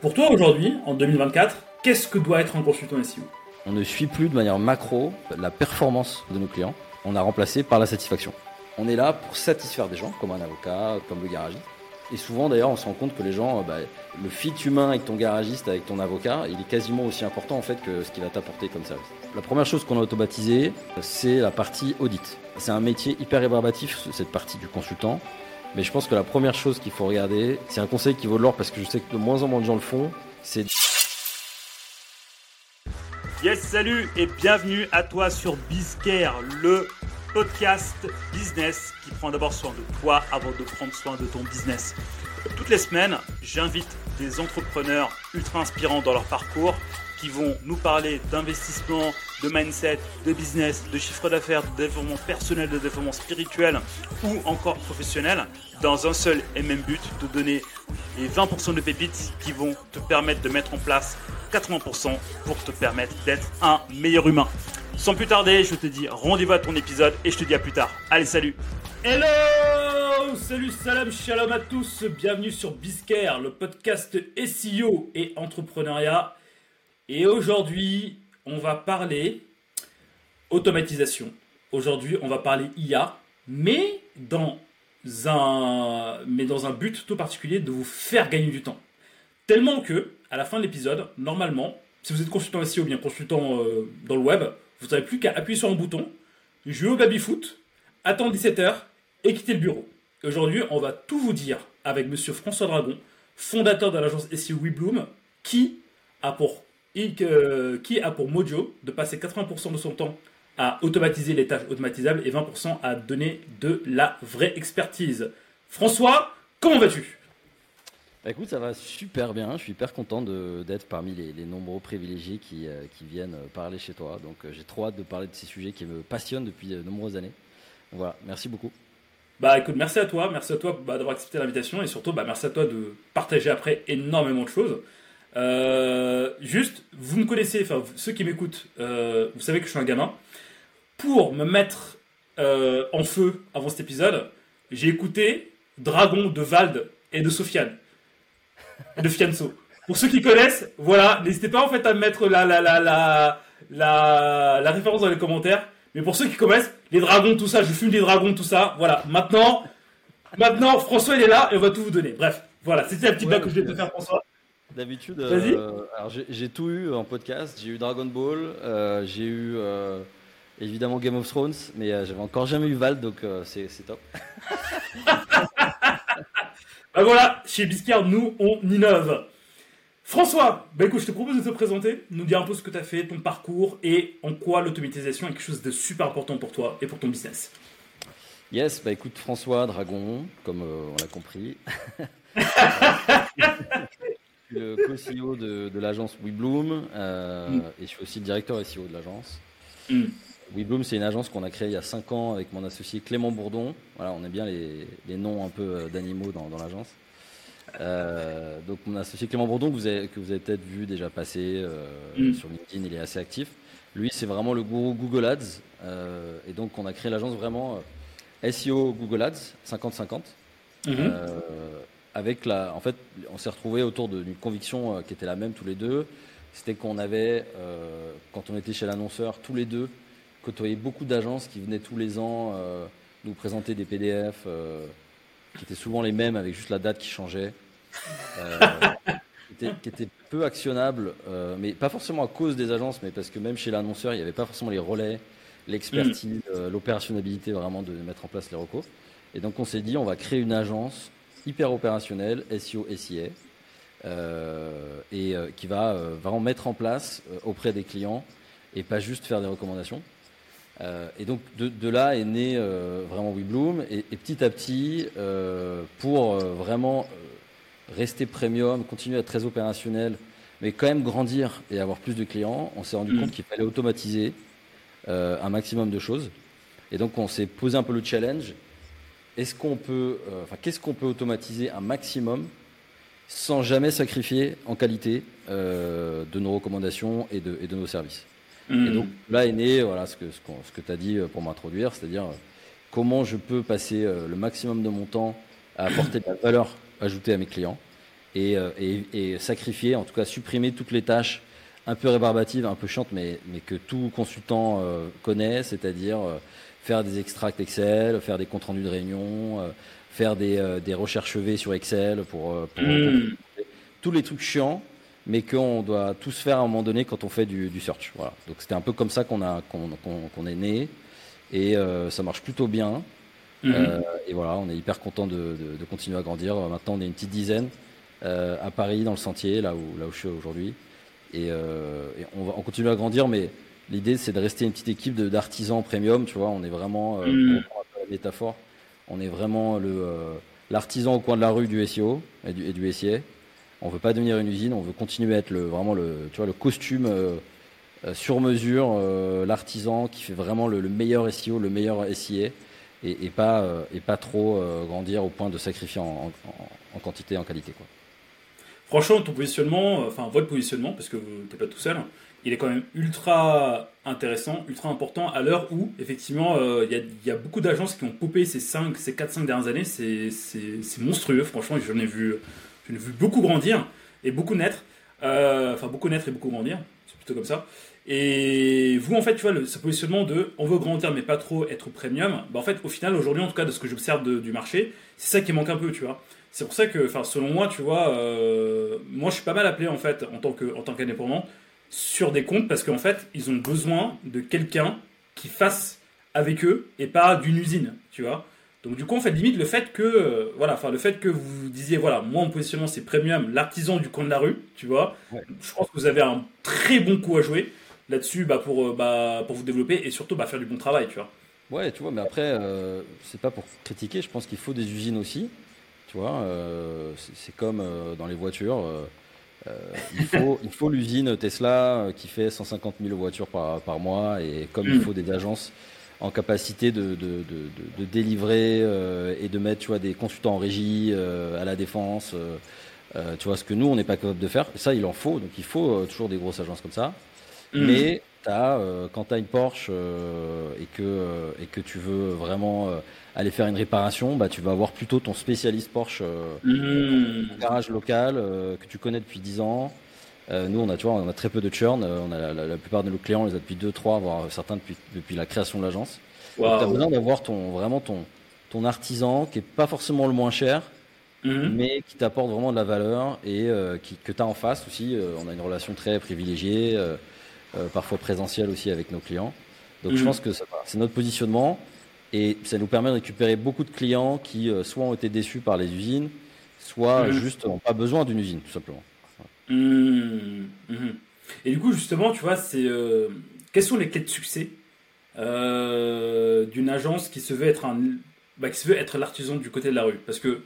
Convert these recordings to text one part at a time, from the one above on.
Pour toi aujourd'hui, en 2024, qu'est-ce que doit être un consultant SEO On ne suit plus de manière macro la performance de nos clients. On a remplacé par la satisfaction. On est là pour satisfaire des gens, comme un avocat, comme le garagiste. Et souvent d'ailleurs, on se rend compte que les gens, bah, le fit humain avec ton garagiste, avec ton avocat, il est quasiment aussi important en fait que ce qu'il va t'apporter comme service. La première chose qu'on a automatisé, c'est la partie audit. C'est un métier hyper rébarbatif, cette partie du consultant. Mais je pense que la première chose qu'il faut regarder, c'est un conseil qui vaut de l'or parce que je sais que de moins en moins de gens le font, c'est... Yes, salut et bienvenue à toi sur Bizcare, le podcast business qui prend d'abord soin de toi avant de prendre soin de ton business. Toutes les semaines, j'invite des entrepreneurs ultra inspirants dans leur parcours qui vont nous parler d'investissement, de mindset, de business, de chiffre d'affaires, de développement personnel, de développement spirituel ou encore professionnel dans un seul et même but, de donner les 20% de pépites qui vont te permettre de mettre en place 80% pour te permettre d'être un meilleur humain. Sans plus tarder, je te dis rendez-vous à ton épisode et je te dis à plus tard. Allez, salut Hello Salut, salam, shalom à tous, bienvenue sur Biscare, le podcast SEO et entrepreneuriat. Et aujourd'hui, on va parler automatisation. Aujourd'hui, on va parler IA, mais dans un, mais dans un but tout particulier de vous faire gagner du temps. Tellement que, à la fin de l'épisode, normalement, si vous êtes consultant SEO ou bien consultant euh, dans le web, vous n'avez plus qu'à appuyer sur un bouton, jouer au baby-foot, attendre 17h et quitter le bureau. Aujourd'hui, on va tout vous dire avec monsieur François Dragon, fondateur de l'agence SEO WeBloom, qui a pour qui a pour mojo de passer 80% de son temps à automatiser les tâches automatisables et 20% à donner de la vraie expertise. François, comment vas-tu? Bah, Écoute, ça va super bien. Je suis hyper content d'être parmi les, nombreux privilégiés qui, euh, viennent parler chez toi. Donc euh, j'ai trop hâte de parler de ces sujets qui me passionnent depuis de nombreuses années. voilà, merci beaucoup. Bah écoute, merci à toi, merci à toi bah, d'avoir accepté l'invitation et surtout bah, merci à toi de partager après énormément de choses. Euh, juste, vous me connaissez, enfin ceux qui m'écoutent, euh, vous savez que je suis un gamin. Pour me mettre euh, en feu avant cet épisode, j'ai écouté Dragon de Vald et de Sofiane, de Fianso. Pour ceux qui connaissent, voilà, n'hésitez pas en fait à mettre la, la, la, la, la, la référence dans les commentaires. Mais pour ceux qui connaissent, les dragons, tout ça, je fume des dragons, tout ça, voilà. Maintenant, maintenant, François il est là et on va tout vous donner. Bref, voilà, c'était la petite blague que je vais te faire, François. D'habitude, euh, alors j'ai tout eu en podcast. J'ai eu Dragon Ball, euh, j'ai eu euh, évidemment Game of Thrones, mais j'avais encore jamais eu Val, donc c'est top. bah voilà, chez Biscard, nous, on innove. François, bah écoute, je te propose de te présenter, nous dire un peu ce que tu as fait, ton parcours et en quoi l'automatisation est quelque chose de super important pour toi et pour ton business. Yes, bah écoute, François Dragon, comme on l'a compris. suis le co-CEO de, l'agence WeBloom euh, mm. et je suis aussi le directeur SEO de l'agence. Mm. WeBloom, c'est une agence qu'on a créée il y a 5 ans avec mon associé Clément Bourdon. Voilà, on aime bien les, noms un peu euh, d'animaux dans, l'agence. Euh, donc mon associé Clément Bourdon, que vous avez, que vous avez peut-être vu déjà passer mm. sur LinkedIn, il est assez actif. Lui, c'est vraiment le gourou Google Ads. et donc on a créé l'agence vraiment SEO Google Ads 50-50 avec la, en fait, on s'est retrouvé autour d'une conviction euh, qui était la même tous les deux. C'était qu'on avait, euh, quand on était chez l'annonceur, tous les deux côtoyé beaucoup d'agences qui venaient tous les ans euh, nous présenter des PDF qui étaient souvent les mêmes avec juste la date qui changeait, qui, étaient, peu actionnables, mais pas forcément à cause des agences, mais parce que même chez l'annonceur, il n'y avait pas forcément les relais, l'expertise, mm. l'opérationnalité vraiment de mettre en place les recours. Et donc on s'est dit, on va créer une agence hyper opérationnel, SEO, SIA, euh, et euh, qui va euh, vraiment mettre en place auprès des clients et pas juste faire des recommandations. et donc de, là est né vraiment WeBloom et, et, petit à petit, pour vraiment rester premium, continuer à être très opérationnel, mais quand même grandir et avoir plus de clients, on s'est rendu mm. compte qu'il fallait automatiser un maximum de choses. Et donc on s'est posé un peu le challenge est-ce qu'on peut, euh, enfin, qu'est-ce qu'on peut automatiser un maximum sans jamais sacrifier en qualité euh, de nos recommandations et de, et de nos services. Hmm. Et donc là est né voilà, ce que, ce, que tu as dit euh, pour m'introduire, c'est-à-dire comment je peux passer le maximum de mon temps à apporter de la valeur ajoutée à mes clients et, et, sacrifier, en tout cas supprimer toutes les tâches un peu rébarbatives, un peu chiantes, mais, mais que tout consultant connaît, c'est-à-dire faire des extracts Excel, faire des comptes rendus de réunion, faire des, des recherches V sur Excel pour, mmh. tous les trucs chiants mais qu'on doit tous faire à un moment donné quand on fait du, search. Voilà. Donc c'était un peu comme ça qu'on a qu'on est né et euh, ça marche plutôt bien. Euh, et voilà, on est hyper content de, continuer à grandir. Maintenant, on est une petite dizaine euh, à Paris, dans le Sentier, là où là où je suis aujourd'hui, et, on va on continue à grandir, mais l'idée c'est de rester une petite équipe d'artisans premium. Tu vois, on est vraiment mmh. métaphore. On est vraiment le l'artisan au coin de la rue du SEO et du, et du SIA. On veut pas devenir une usine, on veut continuer à être le, vraiment le, tu vois, le costume euh, euh, sur mesure, euh, l'artisan qui fait vraiment le, meilleur SEO, le meilleur SIA, et, pas, et pas trop grandir au point de sacrifier en, quantité et en qualité. Quoi. Franchement, ton positionnement, enfin votre positionnement, parce que vous n'êtes pas tout seul, il est quand même ultra intéressant, ultra important à l'heure où, effectivement, il y, a beaucoup d'agences qui ont popé ces 5, ces 4-5 dernières années. C'est monstrueux, franchement, j'en ai vu l'ai vu beaucoup grandir et beaucoup naître. Euh, enfin, beaucoup naître et beaucoup grandir. C'est plutôt comme ça. Et vous, en fait, tu vois, le, ce positionnement de on veut grandir mais pas trop être premium, bah, en fait, au final, aujourd'hui, en tout cas, de ce que j'observe du marché, c'est ça qui manque un peu, tu vois. C'est pour ça que, enfin, selon moi, tu vois, euh, moi, je suis pas mal appelé, en fait, en tant en tant qu'indépendant, sur des comptes parce qu'en fait, ils ont besoin de quelqu'un qui fasse avec eux et pas d'une usine, tu vois. Donc du coup, en fait, limite le fait que, euh, voilà, enfin le fait que vous disiez, voilà, moi en positionnement c'est premium, l'artisan du coin de la rue, tu vois. Je pense que vous avez un très bon coup à jouer là-dessus, bah, pour, euh, bah, pour vous développer et surtout bah, faire du bon travail, tu vois. Ouais, tu vois, mais après, euh, c'est pas pour critiquer. Je pense qu'il faut des usines aussi, tu vois. c'est comme dans les voitures. Il faut, il faut l'usine Tesla qui fait 150 000 voitures par, par mois et comme il mm. faut des agences en capacité de, de, de, délivrer euh, et de mettre tu vois, des consultants en régie euh, à la défense. Euh, tu vois, ce que nous, on n'est pas capable de faire. ça, il en faut. Donc, il faut toujours des grosses agences comme ça. Mm. Mais as, quand tu as une Porsche et, que, et que tu veux vraiment aller faire une réparation, bah, tu vas avoir plutôt ton spécialiste Porsche, mm. garage local que tu connais depuis 10 ans. Euh, nous, on a, tu vois, on a très peu de churn. Euh, on a la, plupart de nos clients, on les a depuis 2, 3, voire certains depuis, depuis la création de l'agence. Tu as besoin d'avoir ton, vraiment ton, ton artisan qui est pas forcément le moins cher, mhm. mais qui t'apporte vraiment de la valeur et euh, qui, que tu as en face aussi. on a une relation très privilégiée, parfois présentielle aussi avec nos clients. Donc je mhm. pense que c'est notre positionnement et ça nous permet de récupérer beaucoup de clients qui soit ont été déçus par les usines, soit mhm. juste n'ont pas besoin d'une usine, tout simplement. Mmh, mmh. Et du coup, justement, tu vois, c'est euh, quelles sont les clés de succès euh, d'une agence qui se veut être un, bah, qui se veut être l'artisan du côté de la rue? Parce que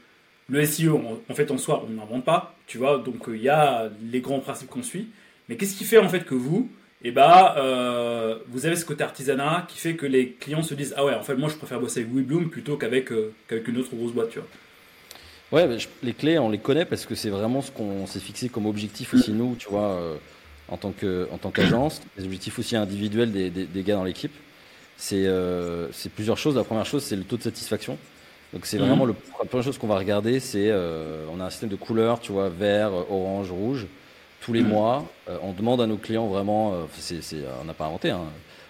le SEO, en, fait, en soi, on n'invente pas, tu vois. Donc, il y a les grands principes qu'on suit. Mais qu'est-ce qui fait en fait que vous, et eh bah, euh, vous avez ce côté artisanat qui fait que les clients se disent ah ouais, en fait, moi, je préfère bosser avec WeBloom plutôt qu'avec qu'avec une autre grosse boîte, tu vois. Ouais, les clés, on les connaît parce que c'est vraiment ce qu'on s'est fixé comme objectif aussi, nous, tu vois, euh, en tant que en tant qu'agence. Les objectifs aussi individuels des, des, gars dans l'équipe. Euh, c'est plusieurs choses. La première chose, c'est le taux de satisfaction. Donc, c'est vraiment le, la première chose qu'on va regarder. C'est euh, on a un système de couleurs, tu vois, vert, orange, rouge. Tous les mois, on demande à nos clients vraiment, c'est on n'a pas inventé, hein,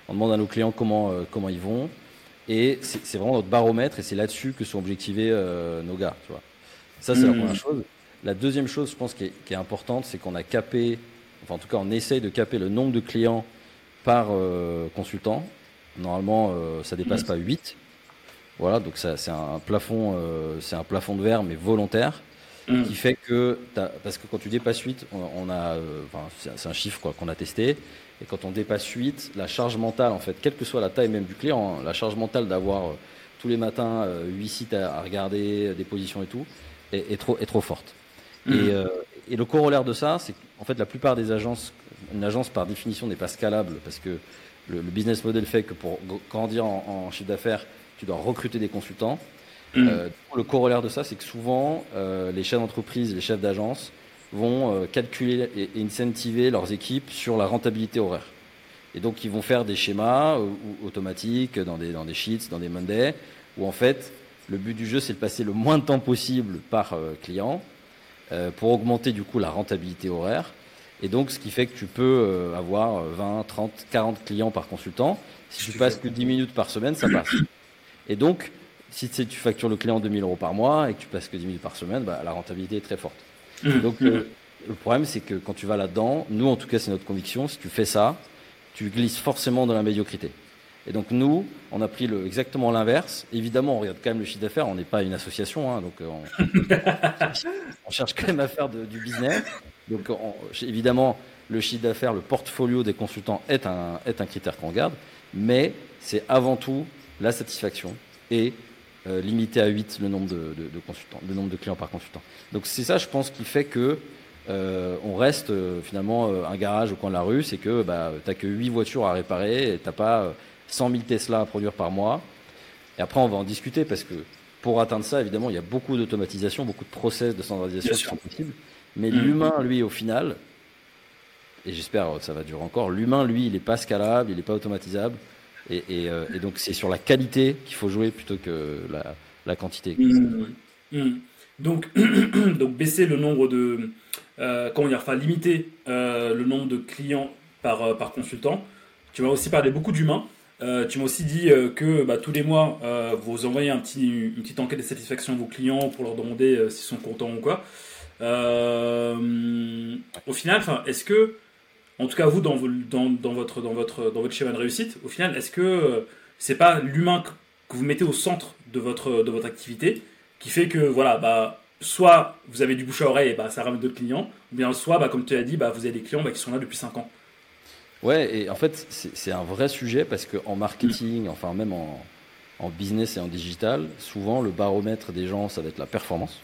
on demande à nos clients comment, comment ils vont. Et c'est vraiment notre baromètre et c'est là-dessus que sont objectivés nos gars, tu vois. Ça, c'est la première hmm. chose. La deuxième chose, je pense, qui est, importante, c'est qu'on a capé, enfin en tout cas, on essaye de caper le nombre de clients par euh, consultant. Normalement, euh, ça dépasse hmm. pas 8. Voilà, donc c'est un plafond, euh, c'est un plafond de verre, mais volontaire, hmm. qui fait que, parce que quand tu dépasses 8, on, a, c'est un chiffre quoi qu'on a testé, et quand on dépasse 8, la charge mentale, en fait, quelle que soit la taille même du client, hein, la charge mentale d'avoir tous les matins 8 sites à, à, regarder, des positions et tout, est, trop, est trop forte. Mmh. Et, euh, et, le corollaire de ça, c'est qu'en fait, la plupart des agences, une agence par définition n'est pas scalable parce que le, business model fait que pour grandir en, chiffre d'affaires, tu dois recruter des consultants. Mmh. Euh, le corollaire de ça, c'est que souvent, euh, les chefs d'entreprise, les chefs d'agence vont calculer et, incentiver leurs équipes sur la rentabilité horaire. Et donc, ils vont faire des schémas automatiques dans des, dans des sheets, dans des Monday, où en fait, le but du jeu, c'est de passer le moins de temps possible par euh, client pour augmenter du coup la rentabilité horaire. Et donc, ce qui fait que tu peux avoir 20, 30, 40 clients par consultant. Si tu passes que 10 minutes par semaine, ça passe. Et donc, si tu factures le client 2000 euros par mois et que tu passes que 10 minutes par semaine, bah, la rentabilité est très forte. Mmh. Donc, mmh. le problème, c'est que quand tu vas là-dedans, nous, en tout cas, c'est notre conviction, si tu fais ça, tu glisses forcément dans la médiocrité. Et donc nous, on a pris le, exactement l'inverse. Évidemment, on regarde quand même le chiffre d'affaires. On n'est pas une association, hein, donc euh, on, cherche quand même à faire du business. Donc évidemment, le chiffre d'affaires, le portfolio des consultants est un, est un critère qu'on regarde, mais c'est avant tout la satisfaction et euh, limiter à 8 le nombre de, consultants, le nombre de clients par consultant. Donc c'est ça, je pense, qui fait que euh, on reste euh, finalement un garage au coin de la rue, c'est que bah, tu n'as que 8 voitures à réparer tu n'as pas 100 000 Tesla à produire par mois. Et après, on va en discuter parce que pour atteindre ça, évidemment, il y a beaucoup d'automatisation, beaucoup de process de standardisation qui sont possibles. Mais mmh. l'humain, lui, au final, et j'espère que ça va durer encore, l'humain, lui, il n'est pas scalable, il n'est pas automatisable. Euh, et, donc c'est sur la qualité qu'il faut jouer plutôt que la, quantité. Mmh, mmh. Donc, donc baisser le nombre de, euh, comment dire, enfin limiter euh, le nombre de clients par, par consultant. Tu m'as aussi parlé beaucoup d'humains. tu m'as aussi dit que bah, tous les mois, vous envoyez une petite enquête de satisfaction à vos clients pour leur demander s'ils sont contents ou quoi. au final, est-ce que en tout cas vous dans, dans, votre, dans, votre, dans votre schéma de réussite, au final, est-ce que euh, c'est pas l'humain que vous mettez au centre de votre, de votre activité qui fait que voilà, bah, soit vous avez du bouche à oreille et bah, ça ramène d'autres clients, ou bien soit, bah, comme tu as dit, bah, vous avez des clients bah, qui sont là depuis 5 ans? Ouais, et en fait, c'est un vrai sujet parce qu'en marketing, enfin même en, en, business et en digital, souvent le baromètre des gens, ça va être la performance.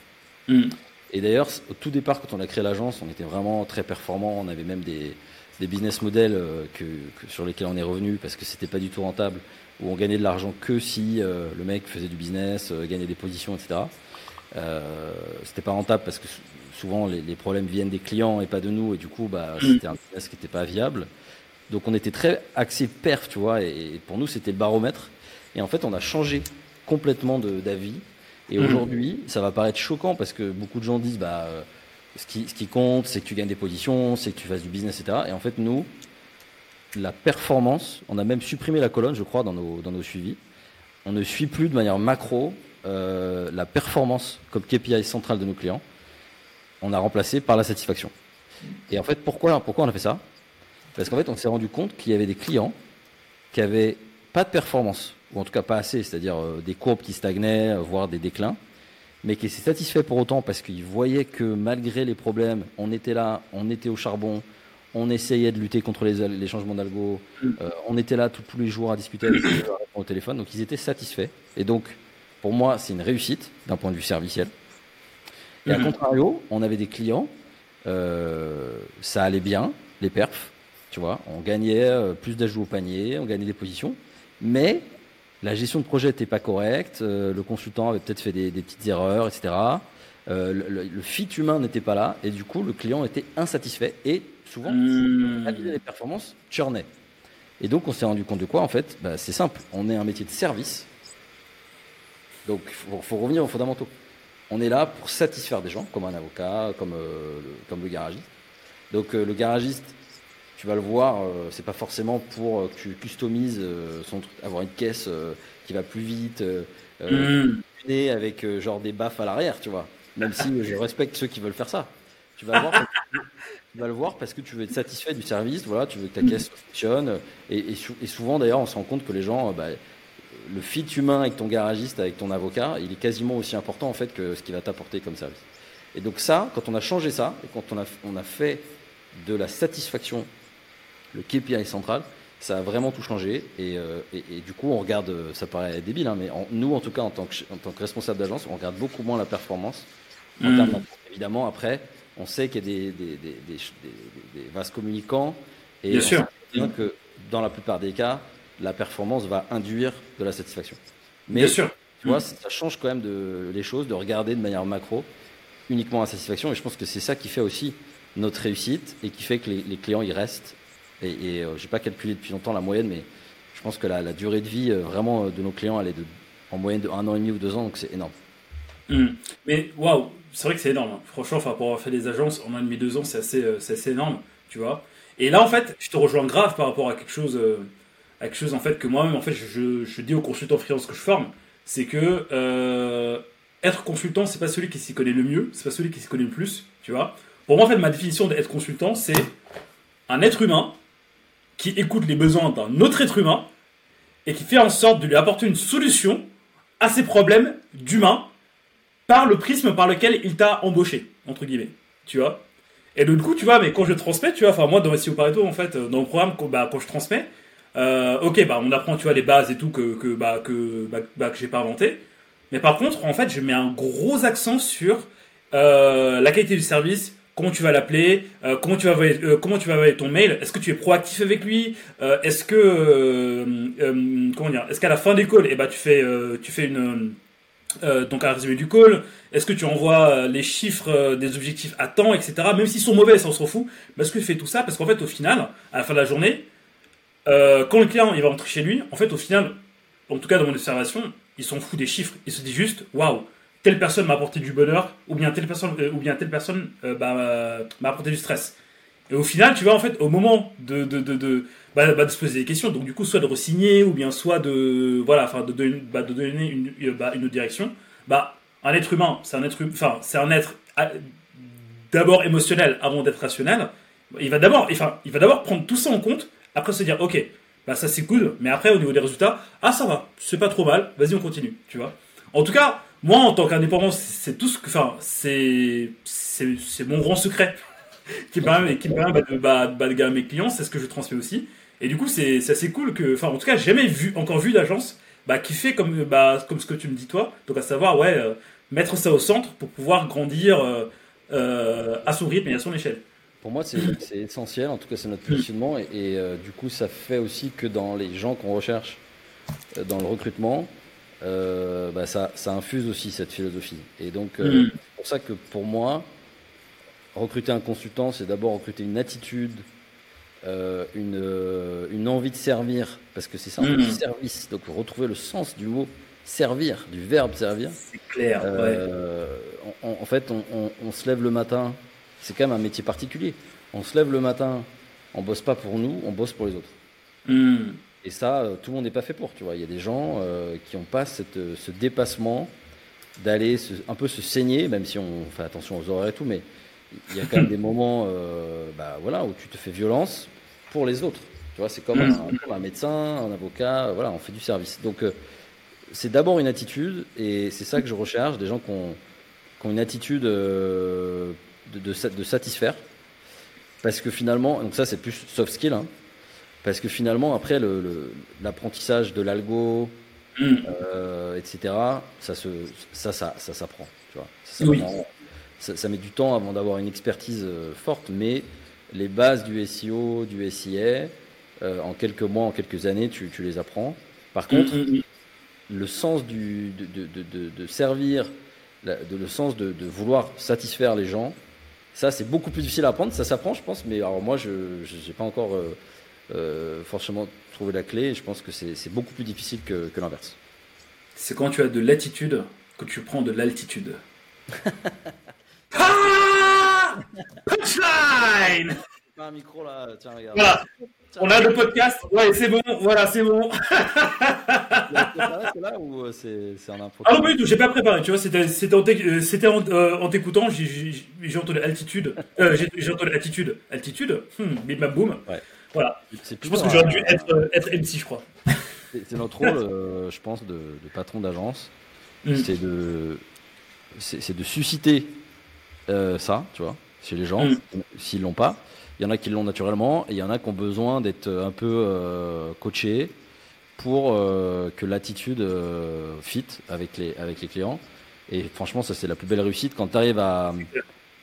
Mm. Et d'ailleurs, au tout départ, quand on a créé l'agence, on était vraiment très performant. On avait même des, des business models euh, que, sur lesquels on est revenu parce que c'était pas du tout rentable, où on gagnait de l'argent que si euh, le mec faisait du business, euh, gagnait des positions, etc. Euh, c'était pas rentable parce que souvent les, les, problèmes viennent des clients et pas de nous, et du coup, bah, c'était un business qui n'était pas viable. Donc on était très axé perf, tu vois, et, pour nous c'était le baromètre. Et en fait, on a changé complètement d'avis. Et mm. aujourd'hui, ça va paraître choquant parce que beaucoup de gens disent, bah ce qui, compte, c'est que tu gagnes des positions, c'est que tu fasses du business, etc. Et en fait, nous, la performance, on a même supprimé la colonne, je crois, dans nos, dans nos suivis. On ne suit plus de manière macro euh, la performance comme KPI central de nos clients. On a remplacé par la satisfaction. Et en fait, pourquoi, pourquoi on a fait ça? Parce qu'en fait, on s'est rendu compte qu'il y avait des clients qui avaient pas de performance, ou en tout cas pas assez, c'est-à-dire euh, des courbes qui stagnaient, voire des déclins mais qui s'est satisfait pour autant parce qu'il voyait que malgré les problèmes, on était là, on était au charbon, on essayait de lutter contre les, changements d'algo, mm. euh, on était là tous les jours à discuter avec eux, au téléphone, donc ils étaient satisfaits. Et donc, pour moi, c'est une réussite d'un point de vue serviciel. Et à mm. contrario, on avait des clients, euh, ça allait bien, les perfs, tu vois, on gagnait euh, plus d'ajouts au panier, on gagnait des positions, mais la gestion de projet n'était pas correcte, euh, le consultant avait peut-être fait des, petites erreurs, etc. Euh, le, fit humain n'était pas là, et du coup, le client était insatisfait, et souvent, mmh. les performances churnait. Et donc, on s'est rendu compte de quoi, en fait? Bah, C'est simple, on est un métier de service, donc il faut, revenir aux fondamentaux. On est là pour satisfaire des gens, comme un avocat, comme, euh, comme le garagiste. Donc, le garagiste, tu vas le voir, euh, c'est pas forcément pour euh, que tu customises euh, son truc, avoir une caisse qui va plus vite, mm. avec genre des baffes à l'arrière, tu vois. Même si je respecte ceux qui veulent faire ça. Tu vas, voir tu vas le voir parce que tu veux être satisfait du service, voilà, tu veux que ta caisse fonctionne. Et, et, souvent d'ailleurs, on se rend compte que les gens, bah, le fit humain avec ton garagiste, avec ton avocat, il est quasiment aussi important en fait que ce qu'il va t'apporter comme service. Et donc ça, quand on a changé ça, et quand on a, on a fait de la satisfaction le KPI central, ça a vraiment tout changé. Euh, et, du coup, on regarde, ça paraît débile, hein, mais nous, en tout cas, en tant que, en tant que responsable d'agence, on regarde beaucoup moins la performance. Hmm. évidemment, après, on sait qu'il y a des, des, vases communicants. Et Bien sûr. Bien que dans la plupart des cas, la performance va induire de la satisfaction. Mais Bien sûr. tu vois, hmm. ça change quand même de, les choses, de regarder de manière macro uniquement la satisfaction. Et je pense que c'est ça qui fait aussi notre réussite et qui fait que les, les clients y restent et, et euh, j'ai pas calculé depuis longtemps la moyenne, mais je pense que la, durée de vie euh, vraiment euh, de nos clients, elle est en moyenne de un an et demi ou deux ans, donc c'est énorme. Hmm. Mais waouh, c'est vrai que c'est énorme. Hein. Franchement, pour avoir fait des agences en un demi, deux ans, c'est assez, assez énorme, tu vois. Et là, en fait, je te rejoins grave par rapport à quelque chose, à quelque chose en fait que moi-même, en fait, je, je, dis aux consultants freelance que je forme, c'est que être consultant, c'est pas celui qui s'y connaît le mieux, c'est pas celui qui s'y connaît le plus, tu vois. Pour moi, en fait, ma définition d'être consultant, c'est un être humain qui écoute les besoins d'un autre être humain et qui fait en sorte de lui apporter une solution à ses problèmes d'humain par le prisme par lequel il t'a embauché, entre guillemets. Tu vois? Et du coup, tu vois, mais quand je transmets, tu vois, enfin, moi, dans SEO Pareto, en fait, dans le programme, quand, bah, quand je transmets, euh, ok, bah, on apprend, tu vois, les bases et tout que, que, bah, bah, bah, j'ai pas inventé. Mais par contre, en fait, je mets un gros accent sur euh, la qualité du service, comment tu vas l'appeler, euh, comment tu vas euh, envoyer ton mail, est-ce que tu es proactif avec lui, euh, est-ce que euh, comment dire, est-ce qu'à la fin des calls, eh ben, tu fais tu fais une donc un résumé du call, est-ce que tu envoies les chiffres des objectifs à temps, etc. Même s'ils sont mauvais, ça on s'en fout. Parce que tu fais tout ça, parce qu'en fait au final, à la fin de la journée, quand le client il va rentrer chez lui, en fait au final, en tout cas dans mon observation, ils s'en fout des chiffres, il se dit juste waouh telle personne m'a apporté du bonheur, ou bien telle personne, euh, ou bien telle personne euh, bah, m'a apporté du stress. Et au final, tu vois, en fait, au moment de, de, de, de, bah, bah, de se poser des questions, donc du coup, soit de resigner, ou bien soit de, voilà, enfin, de, de, de donner une, euh, une autre direction, bah, un être humain, c'est un être, enfin, c'est un être d'abord émotionnel avant d'être rationnel. Il va d'abord, enfin, il va d'abord prendre tout ça en compte, après se dire, ok, bah ça c'est cool, mais après au niveau des résultats, ah ça va, c'est pas trop mal, vas-y on continue, tu vois. En tout cas, moi, en tant qu'indépendant, c'est tout enfin, c'est, c'est, mon grand secret qui me permet, qui me permet de, bah, bah, de garder mes clients. C'est ce que je transmets aussi. Et du coup, c'est, assez cool que, enfin, en tout cas, j'ai jamais vu, encore vu d'agence, bah, qui fait comme, bah, comme ce que tu me dis toi. Donc, à savoir, ouais, euh, mettre ça au centre pour pouvoir grandir euh, euh, à son rythme et à son échelle. Pour moi, c'est, c'est essentiel. En tout cas, c'est notre positionnement. Et, et du coup, ça fait aussi que dans les gens qu'on recherche dans le recrutement, euh, bah ça, ça, infuse aussi cette philosophie. Et donc, euh, mm. c'est pour ça que pour moi, recruter un consultant, c'est d'abord recruter une attitude, euh, une, euh, une, envie de servir, parce que c'est ça, un mm. service. Donc, retrouver le sens du mot servir, du verbe servir. C'est clair. Euh, ouais. en, en, fait, on, on, on, se lève le matin, c'est quand même un métier particulier. On se lève le matin, on bosse pas pour nous, on bosse pour les autres. Mm. Et ça, euh, tout le monde n'est pas fait pour, tu vois. Il y a des gens euh, qui n'ont pas cette, euh, ce dépassement d'aller un peu se saigner, même si on fait attention aux horaires et tout, mais il y a quand même des moments euh, bah, voilà, où tu te fais violence pour les autres. Tu vois, c'est comme, un, un médecin, un avocat, voilà, on fait du service. Donc, euh, c'est d'abord une attitude, et c'est ça que je recherche, des gens qui ont, qui ont une attitude de, de, de, satisfaire. Parce que finalement, donc ça c'est plus soft skill, hein, parce que finalement, après, l'apprentissage de l'algo, mm. euh, etc., ça, se, ça, ça, ça s'apprend. Tu vois. Ça, oui. ça, ça, met du temps avant d'avoir une expertise euh, forte, mais les bases du SEO, du SIA, euh, en quelques mois, en quelques années, tu, tu les apprends. Par mm, contre, mm, le sens du, de, de, de, de servir, de, le sens de, vouloir satisfaire les gens, ça, c'est beaucoup plus difficile à apprendre. Ça s'apprend, je pense, mais alors moi, je n'ai pas encore euh, euh, forcément trouver la clé. Et je pense que c'est beaucoup plus difficile que, que l'inverse. C'est quand tu as de l'attitude que tu prends de l'altitude. ah Punchline un micro là, tiens, regarde. Voilà. On a le podcast. Ouais, c'est bon. Voilà, c'est bon. c'est là ou euh, c'est un impro? Ah non, tout. J'ai pas préparé. Tu vois, c'était en, euh, en t'écoutant, j'ai entendu altitude. Euh, j'ai entendu attitude. Altitude? Hmm, bim bam boum. Ouais. Voilà. Je pense que j'aurais dû être, euh, être, MC, je crois. C'est notre rôle, euh, je pense, de, de patron d'agence. Mm. C'est de, c'est de susciter euh, ça, tu vois, chez les gens, mm. s'ils l'ont pas. Il y en a qui l'ont naturellement, et il y en a qui ont besoin d'être un peu euh, coachés pour euh, que l'attitude fit avec les, avec les clients. Et franchement, ça c'est la plus belle réussite quand tu arrives à,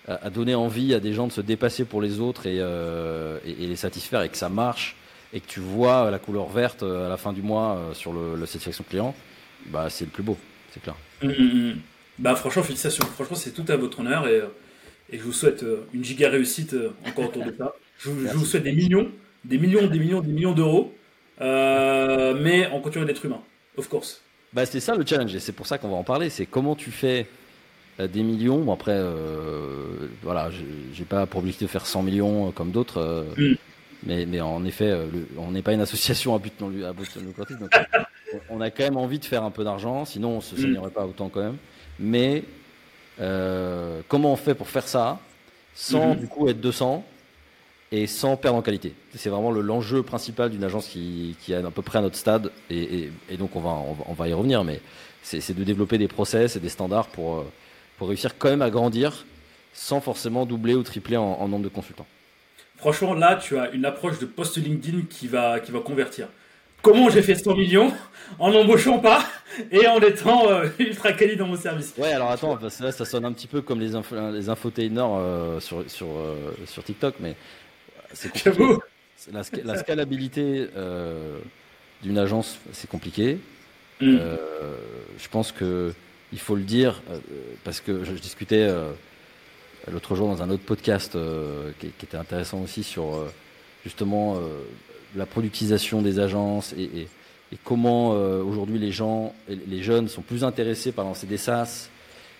à donner envie à des gens de se dépasser pour les autres et, euh, et, et, les satisfaire et que ça marche et que tu vois la couleur verte euh, à la fin du mois euh, sur le, la satisfaction client, bah c'est le plus beau, c'est clair. Mmh, mmh. Bah franchement, félicitations. Franchement, c'est tout à votre honneur et, et je vous souhaite une giga réussite encore autour de ça. Je, je, vous souhaite des millions, des millions, des millions, des millions d'euros, euh, mais en continuant d'être humain, of course. Bah c'est ça le challenge et c'est pour ça qu'on va en parler. C'est comment tu fais des millions. Bon, après, voilà, j'ai pas pour objectif de faire 100 millions comme d'autres. Mm. Mais, mais en effet, on n'est pas une association à but non à but lucratif, donc on a quand même envie de faire un peu d'argent, sinon on se mm. pas autant quand même. Mais comment on fait pour faire ça sans mm-hmm. du coup être 200 et sans perdre en qualité? C'est vraiment l'enjeu principal d'une agence qui, qui, est à peu près à notre stade, et, donc on va, on va, y revenir, mais c'est de développer des process et des standards pour, euh, pour réussir quand même à grandir sans forcément doubler ou tripler en, nombre de consultants. Franchement, là, tu as une approche de post LinkedIn qui va, qui va convertir. Comment j'ai fait 100 millions en n'embauchant pas et en étant euh, ultra quali dans mon service? Ouais, alors attends, parce que là, ça sonne un petit peu comme les, les infotainers euh, sur, sur, sur TikTok, mais c'est La, la, scalabilité euh, d'une agence, c'est compliqué. Mm. Euh, je pense que il faut le dire euh, parce que je, discutais l'autre jour dans un autre podcast qui, était intéressant aussi sur justement la productisation des agences et, comment aujourd'hui les gens, les jeunes sont plus intéressés par lancer des SaaS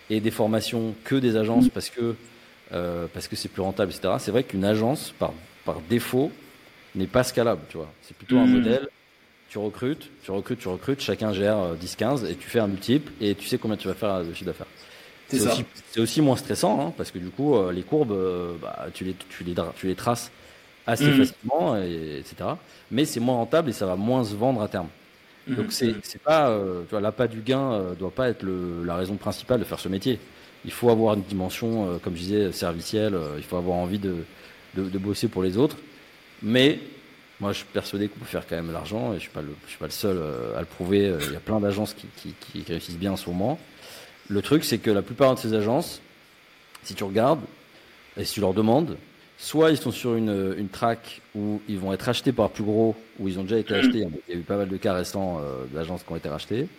et des formations que des agences parce que parce que c'est plus rentable, etc. C'est vrai qu'une agence, par par défaut, n'est pas scalable, tu vois. C'est plutôt un hmm. modèle, tu recrutes, tu recrutes, tu recrutes, chacun gère 10-15 euh, et tu fais un multiple et tu sais combien tu vas faire de chiffre d'affaires. C'est aussi, aussi, moins stressant hein, parce que du coup, euh, les courbes, euh, bah, tu, les, tu, les, tu les traces assez hmm. facilement, et, etc. Mais c'est moins rentable et ça va moins se vendre à terme. Hmm. Donc c'est pas, tu vois, l'appât du gain doit pas être le, la raison principale de faire ce métier. Il faut avoir une dimension, comme je disais, servicielle. il faut avoir envie de, de, bosser pour les autres. Mais moi, je suis persuadé qu'on peut faire quand même l'argent et je ne suis, pas le, je suis pas le seul euh, à le prouver. Euh, il y a plein d'agences qui, qui, réussissent bien en ce moment. Le truc, c'est que la plupart de ces agences, si tu regardes et si tu leur demandes, soit ils sont sur une, une track où ils vont être achetés par plus gros, où ils ont déjà été mm. achetés. Il y a eu pas mal de cas récents euh, d'agences qui ont été rachetées.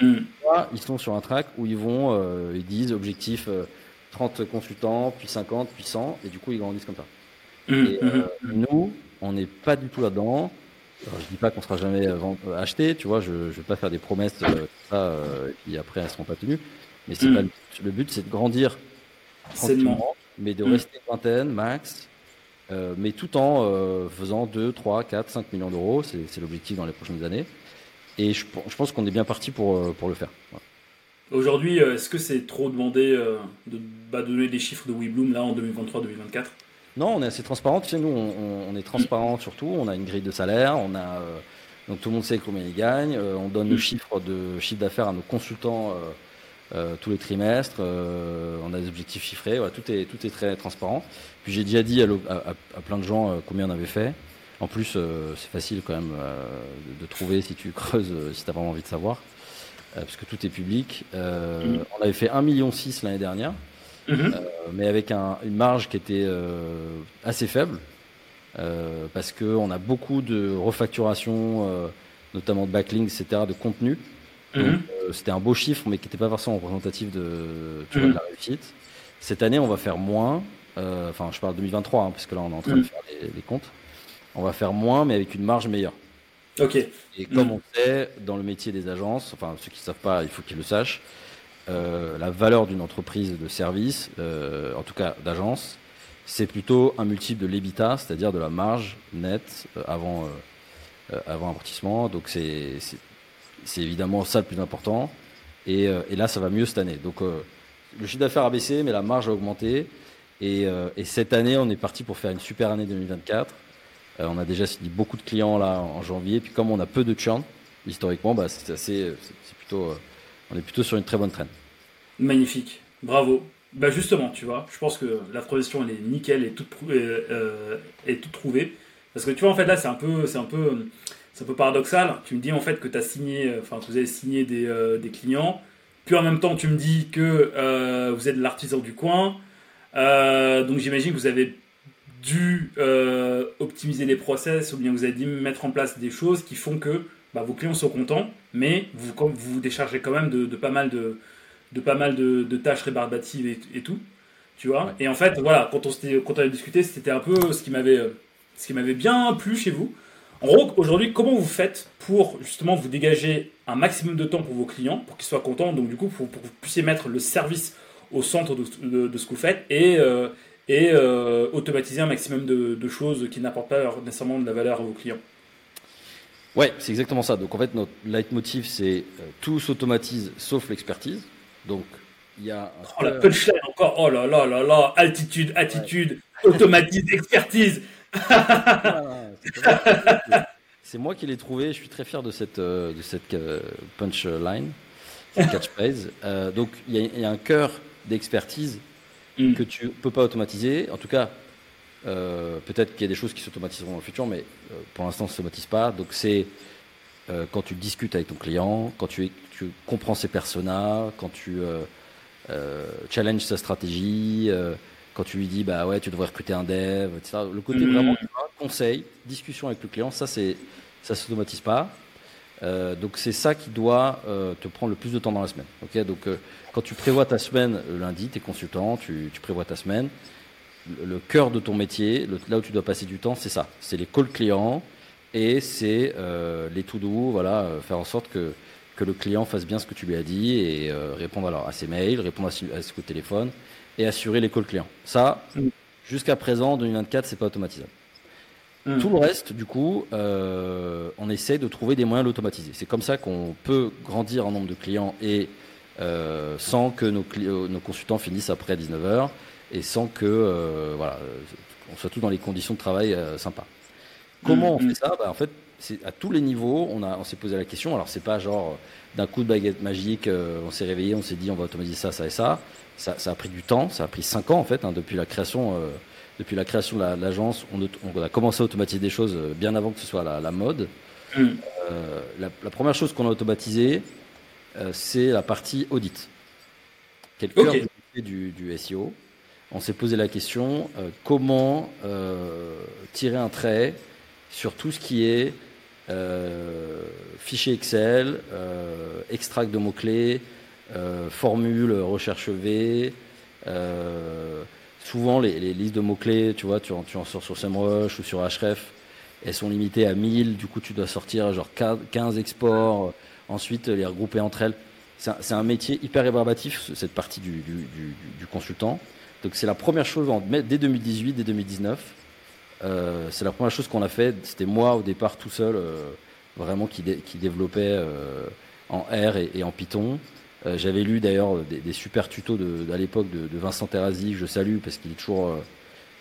Mm. Soit ils sont sur un track où ils vont, ils disent objectif 30 consultants, puis 50, puis 100, et du coup ils grandissent comme ça. Mmh, et, mmh, euh, mmh. nous, on n'est pas du tout là-dedans. Alors, je dis pas qu'on sera jamais euh, acheté, tu vois, je ne vais pas faire des promesses euh, ça, euh, et puis après elles seront pas tenues. Mais c'est pas le, but, c'est de grandir tranquillement, mais de rester une vingtaine max, euh, mais tout en euh, faisant 2, 3, 4, 5 millions d'euros, c'est l'objectif dans les prochaines années. Et je, je pense qu'on est bien parti pour, pour le faire. Aujourd'hui, est-ce que c'est trop demandé de bah, donner des chiffres de WeBloom là en 2023-2024 non, on est assez transparent. Tu sais, nous, on, est transparent surtout. On a une grille de salaire. On a euh, donc tout le monde sait combien ils gagnent. Euh, on donne le chiffre de chiffre d'affaires à nos consultants euh, tous les trimestres. on a des objectifs chiffrés. tout est tout est très transparent. Puis j'ai déjà dit à, plein de gens combien on avait fait. En plus, c'est facile quand même de, trouver si tu creuses, si tu as vraiment envie de savoir, parce que tout est public. On avait fait 1,6 million l'année dernière. Mhm. Euh, mais avec une marge qui était euh, assez faible, euh, parce qu'on a beaucoup de refacturation, notamment de backlinks, etc., de contenu. Mhm. c'était un beau chiffre, mais qui n'était pas forcément représentatif de, de la réussite. Cette année, on va faire moins. Enfin, je parle 2023, hein, parce que là, on est en train de mhm. faire les, comptes. On va faire moins, mais avec une marge meilleure. Ok. Et comme on sait, dans le métier des agences, enfin, ceux qui ne savent pas, il faut qu'ils le sachent, euh, la valeur d'une entreprise de service, euh, en tout cas d'agence, c'est plutôt un multiple de l'EBITA, c'est-à-dire de la marge nette euh, avant, avant amortissement. Donc c'est évidemment ça le plus important. Et, là, ça va mieux cette année. Donc le chiffre d'affaires a baissé, mais la marge a augmenté. Et, cette année, on est parti pour faire une super année 2024. on a déjà signé beaucoup de clients là en janvier. Puis comme on a peu de churn, historiquement, bah, c'est assez, c'est plutôt on est plutôt sur une très bonne traîne. Magnifique, bravo. Bah justement, tu vois, je pense que la transition elle est nickel et toute, euh, est toute trouvée. Parce que tu vois, en fait, là, c'est un peu, c'est un peu, c'est un peu paradoxal. Tu me dis en fait que tu as signé, enfin, que vous avez signé des, euh, des, clients. Puis en même temps, tu me dis que euh, vous êtes l'artisan du coin. donc j'imagine que vous avez dû optimiser les process ou bien vous avez dû mettre en place des choses qui font que bah, vos clients sont contents, mais vous vous, vous déchargez quand même de, pas mal de, de, pas mal de, tâches rébarbatives et, tout. Tu vois Et en fait, voilà, quand on, quand on a discuté, c'était un peu ce qui m'avait ce qui m'avait bien plu chez vous. En gros, aujourd'hui, comment vous faites pour justement vous dégager un maximum de temps pour vos clients, pour qu'ils soient contents, donc du coup, pour, que vous puissiez mettre le service au centre de, de, ce que vous faites et, et automatiser un maximum de, de choses qui n'apportent pas nécessairement de la valeur à vos clients? Ouais, c'est exactement ça. Donc en fait, notre leitmotiv, c'est tout s'automatise sauf l'expertise. Donc il y a. Oh la punchline encore. Oh là là là là. Altitude, attitude, automatise, expertise. c'est moi qui l'ai trouvé. Je suis très fier de cette de cette punchline, cette catchphrase. Euh, donc il y, a un cœur d'expertise mm. que tu peux pas automatiser. En tout cas, euh, peut-être qu'il y a des choses qui s'automatiseront dans le futur, mais euh, pour l'instant, ça ne s'automatise pas. Donc, c'est euh, quand tu discutes avec ton client, quand tu, tu comprends ses personas, quand tu challenges sa stratégie, quand tu lui dis, bah ouais, tu devrais recruter un dev, etc. Le côté mm. vraiment conseil, discussion avec le client, ça, c'est, ça ne s'automatise pas. donc c'est ça qui doit te prendre le plus de temps dans la semaine. donc quand tu prévois ta semaine le lundi, tu es consultant, tu, tu prévois ta semaine le cœur de ton métier, là où tu dois passer du temps, c'est ça. C'est les calls clients et c'est euh, les to do, voilà, euh, faire en sorte que, que le client fasse bien ce que tu lui as dit et euh, répondre alors à ses mails, répondre à, ce coup de téléphone et assurer les calls clients. Ça, mm. jusqu'à présent, en 2024, c'est pas automatisable. Mm. Tout le reste, du coup, on essaie de trouver des moyens de l'automatiser. C'est comme ça qu'on peut grandir en nombre de clients et sans que nos, nos consultants finissent après 19h et sans que euh, voilà, on soit tous dans les conditions de travail euh, sympas. Comment on mm, fait mm. ça? Bah, En fait, c'est à tous les niveaux. On, a, on s'est posé la question. Alors, c'est pas genre d'un coup de baguette magique, euh, on s'est réveillé, on s'est dit on va automatiser ça, ça et ça. Ça, ça a pris du temps. Ça a pris cinq ans en fait hein, depuis la création. depuis la création de l'agence, on, on, a commencé à automatiser des choses bien avant que ce soit la, la mode. Mm. La, la, première chose qu'on a automatisée, c'est la partie audit, qui est du, du SEO on s'est posé la question euh, comment euh, tirer un trait sur tout ce qui est euh, fichier Excel, extract de mots-clés, formule, recherche V. souvent, les, listes de mots-clés, tu vois, tu en, tu en sors sur SEMrush ou sur Href, elles sont limitées à 1000. Du coup, tu dois sortir genre 15 exports, ensuite les regrouper entre elles. C'est un, métier hyper rébarbatif, cette partie du consultant. Donc c'est la première chose dès 2018, dès 2019. Euh, c'est la première chose qu'on a fait. C'était moi au départ tout seul, euh, vraiment qui, qui développait euh, en R et, en Python. J'avais lu d'ailleurs des, super tutos de, à l'époque de, Vincent Terrazi, je salue parce qu'il est toujours,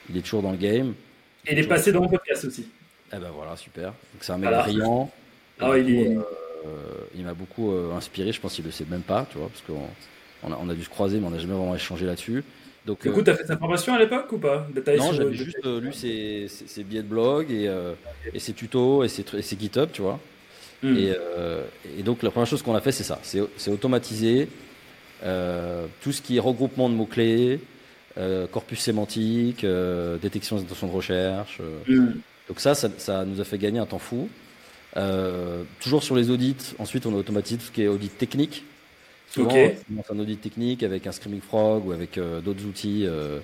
il est toujours dans le game. Et il est passé dans mon podcast aussi. Eh ben voilà, super. Donc c'est un mec brillant. Ah, il, il m'a beaucoup inspiré. Je pense qu'il le sait même pas, tu vois, parce qu'on on a, dû se croiser, mais on n'a jamais vraiment échangé là-dessus. Donc, du coup, euh, tu as fait sa formation à l'époque ou pas? Non, j'avais juste euh, lu ses, ses, billets de blog et, euh, et ses tutos et ses, ses, GitHub, tu vois. Hmm. Et, et, donc, la première chose qu'on a fait, c'est ça c'est automatiser tout ce qui est regroupement de mots-clés, corpus sémantique, détection des intentions de recherche. Hmm. Donc, ça, ça, ça, nous a fait gagner un temps fou. toujours sur les audits, ensuite, on a automatisé tout ce qui est audit technique. Souvent, un audit technique avec un Screaming Frog ou avec euh, d'autres outils. Euh,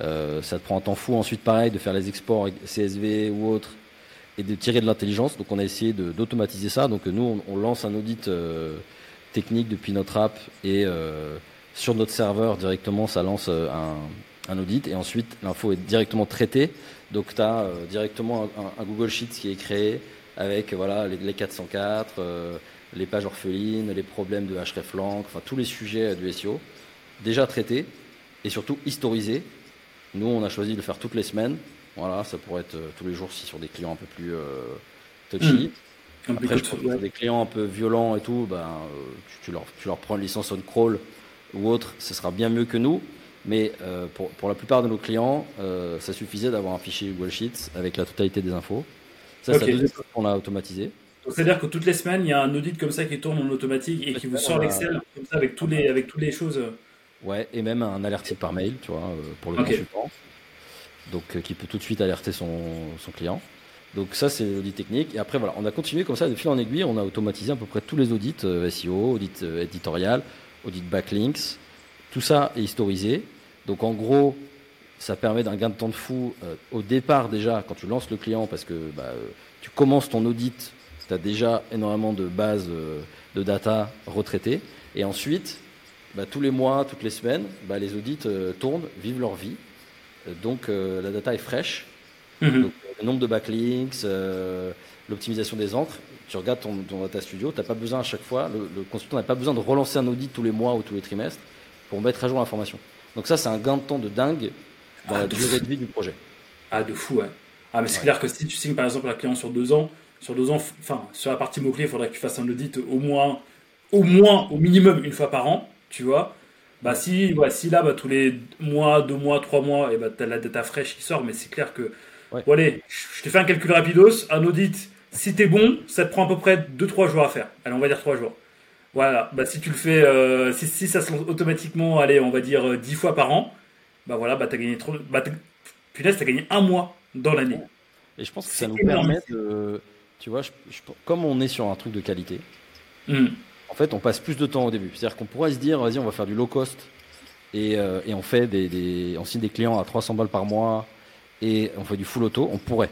euh, ça te prend un temps fou ensuite, pareil, de faire les exports CSV ou autres et de tirer de l'intelligence. Donc, on a essayé d'automatiser ça. Donc, nous, on, lance un audit technique depuis notre app et sur notre serveur directement, ça lance un, audit et ensuite l'info est directement traitée. Donc tu as directement un, Google Sheets qui est créé avec voilà les, les 404, les pages orphelines, les problèmes de hreflang, enfin tous les sujets du SEO, déjà traités et surtout historisés. Nous, on a choisi de le faire toutes les semaines. Voilà, ça pourrait être euh, tous les jours si sur des clients un peu plus euh, touchy. Mmh. Après, je des clients un peu violents et tout, ben, euh, tu, leur, tu, leur, prends une licence on crawl ou autre, ce sera bien mieux que nous. Mais pour, pour, la plupart de nos clients, ça suffisait d'avoir un fichier Google Sheets avec la totalité des infos. Ça, c'est la deuxième chose qu'on a automatisé. C'est-à-dire que toutes les semaines, il y a un audit comme ça qui tourne en automatique et qui vous sort l'Excel comme ça avec, tous les, avec toutes les choses. Ouais, et même un alerting par mail, tu vois, euh, pour le consultant. Donc, euh, qui peut tout de suite alerter son, son client. Donc, ça, c'est l'audit technique. Et après, voilà, on a continué comme ça, de fil en aiguille. On a automatisé à peu près tous les audits euh, SEO, audit éditorial, audit backlinks. Tout ça est historisé. Donc, en gros, ça permet d'un gain de temps de fou au départ déjà, quand tu lances le client, parce que bah, tu commences ton audit tu as déjà énormément de bases euh, de data retraitées. Et ensuite, bah, tous les mois, toutes les semaines, bah, les audits euh, tournent, vivent leur vie. Euh, donc la data est fraîche. Mhm. le nombre de backlinks, l'optimisation des encres. Tu regardes ton, data studio, tu n'as pas besoin à chaque fois, le, consultant n'a pas besoin de relancer un audit tous les mois ou tous les trimestres pour mettre à jour l'information. Donc ça, c'est un gain de temps de dingue dans ah, la durée de vie du projet. Ah, de fou, ouais. Ah, mais c'est clair que si tu signes par exemple un client sur deux ans, sur deux ans, enfin, sur la partie mots-clés, il faudrait que tu fasses un audit au moins, au moins, au minimum une fois par an, tu vois. Bah, si, si là, bah, tous les mois, deux mois, trois mois, et bah, tu as la data fraîche qui sort, mais c'est clair que. Bon, allez, je te fais un calcul rapidos, un audit, si t'es bon, ça te prend à peu près 2-3 jours à faire. Allez, on va dire 3 jours. Voilà, bah, si tu le fais, euh, si, ça se lance automatiquement, allez, on va dire 10 euh, fois par an, bah voilà, bah t'as gagné trop. Bah, punaise, t'as gagné un mois dans l'année. Et je pense que ça nous permet de. Tu vois, comme on est sur un truc de qualité, hmm. en fait, on passe plus de temps au début. C'est-à-dire qu'on pourrait se dire, vas-y, on va faire du low cost et, euh, on fait des, on signe des clients à 300 balles par mois et on fait du full auto. On pourrait.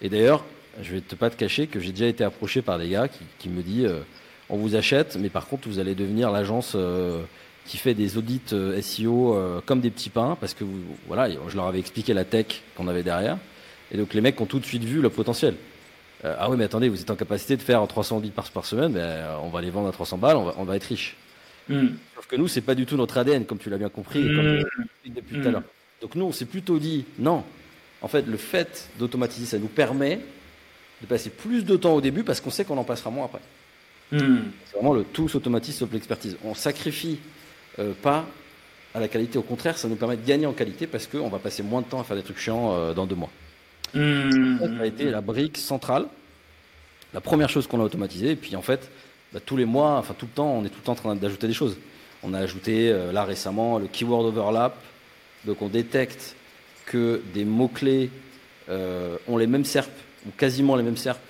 Et d'ailleurs, je vais te pas te cacher que j'ai déjà été approché par des gars qui, me disent, euh, on vous achète, mais par contre, vous allez devenir l'agence. Euh, qui fait des audits SEO comme des petits pains, parce que voilà, je leur avais expliqué la tech qu'on avait derrière. Et donc les mecs ont tout de suite vu le potentiel. Euh, ah oui, mais attendez, vous êtes en capacité de faire 300 bits par, par semaine, ben, on va les vendre à 300 balles, on va, être riche. Hmm. Sauf que nous, c'est pas du tout notre ADN, comme tu l'as bien compris, comme hmm. depuis tout à hmm. l'heure. Donc nous, on s'est plutôt dit, non, en fait, le fait d'automatiser, ça nous permet de passer plus de temps au début parce qu'on sait qu'on en passera moins après. C'est vraiment le tout s'automatise sauf l'expertise. On sacrifie euh, pas à la qualité, au contraire, ça nous permet de gagner en qualité parce qu'on va passer moins de temps à faire des trucs chiants euh, dans deux mois. Mmh. Ça a été la brique centrale, la première chose qu'on a automatisée. Et puis en fait, bah, tous les mois, enfin tout le temps, on est tout le temps en train d'ajouter des choses. On a ajouté euh, là récemment le keyword overlap. Donc on détecte que des mots-clés euh, ont les mêmes SERP, ou quasiment les mêmes SERP,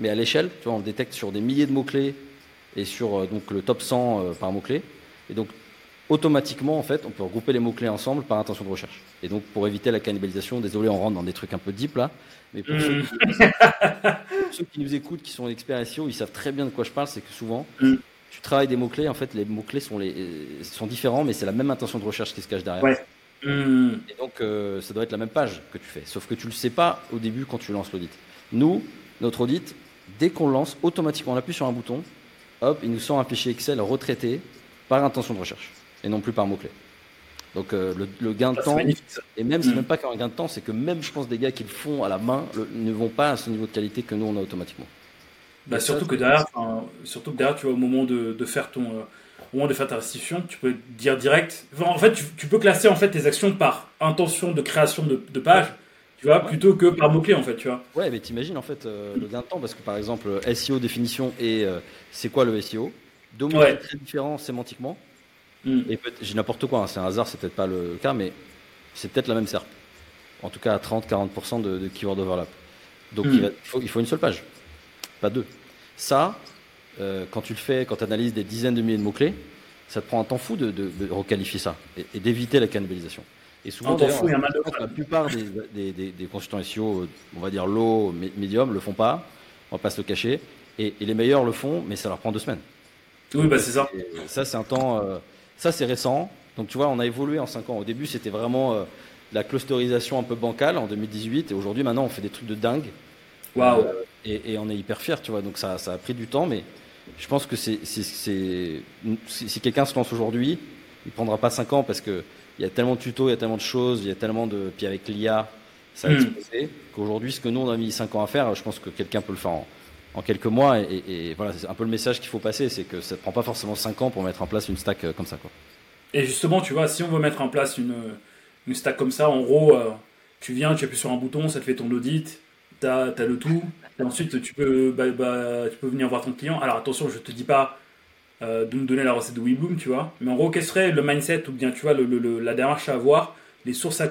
mais à l'échelle. Tu vois, on le détecte sur des milliers de mots-clés et sur euh, donc, le top 100 par mot-clé. Et donc automatiquement, en fait, on peut regrouper les mots-clés ensemble par intention de recherche. Et donc, pour éviter la cannibalisation, désolé, on rentre dans des trucs un peu deep là, mais pour, ceux, mm. qui, nous écoutent, qui sont experts SEO, ils savent très bien de quoi je parle, c'est que souvent, mm. tu travailles des mots-clés, en fait, les mots-clés sont, les, sont différents, mais c'est la même intention de recherche qui se cache derrière. Mm. Et donc, euh, ça doit être la même page que tu fais, sauf que tu le sais pas au début quand tu lances l'audit. Nous, notre audit, dès qu'on lance, automatiquement, on appuie sur un bouton, hop, il nous sort un fichier Excel retraité par intention de recherche et non plus par mot-clé. Donc euh, le, gain de temps, et même c'est mm. même pas qu'un gain de temps, c'est que même je pense des gars qui le font à la main ne vont pas à ce niveau de qualité que nous on a automatiquement. Bah, surtout, que derrière, surtout que derrière, tu vois, au moment de, faire ton, euh, au moment de faire ta restitution, tu peux dire direct. en fait, tu, peux classer en fait tes actions par intention de création de, page, tu vois, plutôt que par mot clé en fait, tu vois. Ouais, mais t'imagines en fait euh, le gain de temps parce que par exemple SEO définition et c'est quoi le SEO, deux mots très différents sémantiquement. Mm. Et j'ai n'importe quoi, hein, c'est un hasard, c'est peut-être pas le cas, mais c'est peut-être la même SERP. En tout cas, à 30-40% de, keyword overlap. Donc mm. il, faut, il, faut, une seule page, pas deux. Ça, euh, quand tu le fais, quand tu analyses des dizaines de milliers de mots-clés, ça te prend un temps fou de, requalifier ça et, d'éviter la cannibalisation. Et souvent, la plupart des, des, consultants SEO, on va dire low, medium, le font pas, on va pas se le cacher. Et, les meilleurs le font, mais ça leur prend deux semaines. Oui, bah c'est ça. ça, c'est un temps. Euh, ça, c'est récent. Donc, tu vois, on a évolué en 5 ans. Au début, c'était vraiment euh, la clusterisation un peu bancale en 2018. Et aujourd'hui, maintenant, on fait des trucs de dingue. Waouh. et, on est hyper fiers, tu vois. Donc, ça, ça a pris du temps. Mais je pense que c'est, si quelqu'un se lance aujourd'hui, il prendra pas 5 ans parce qu'il y a tellement de tutos, il y a tellement de choses, il y a tellement de. Puis avec l'IA, ça a hmm. explosé. Qu'aujourd'hui, ce que nous, on a mis 5 ans à faire, je pense que quelqu'un peut le faire en, en quelques mois. Et, voilà, c'est un peu le message qu'il faut passer, c'est que ça ne prend pas forcément 5 ans pour mettre en place une stack euh, comme ça. Quoi. Et justement, tu vois, si on veut mettre en place une, une stack comme ça, en gros, euh, tu viens, tu appuies sur un bouton, ça te fait ton audit, tu as, le tout, et ensuite tu peux, bah, bah, tu peux venir voir ton client. Alors attention, je te dis pas euh, de nous donner la recette de WeBloom, tu vois, mais en gros, quel serait le mindset ou bien, tu vois, la démarche à avoir, les sources à,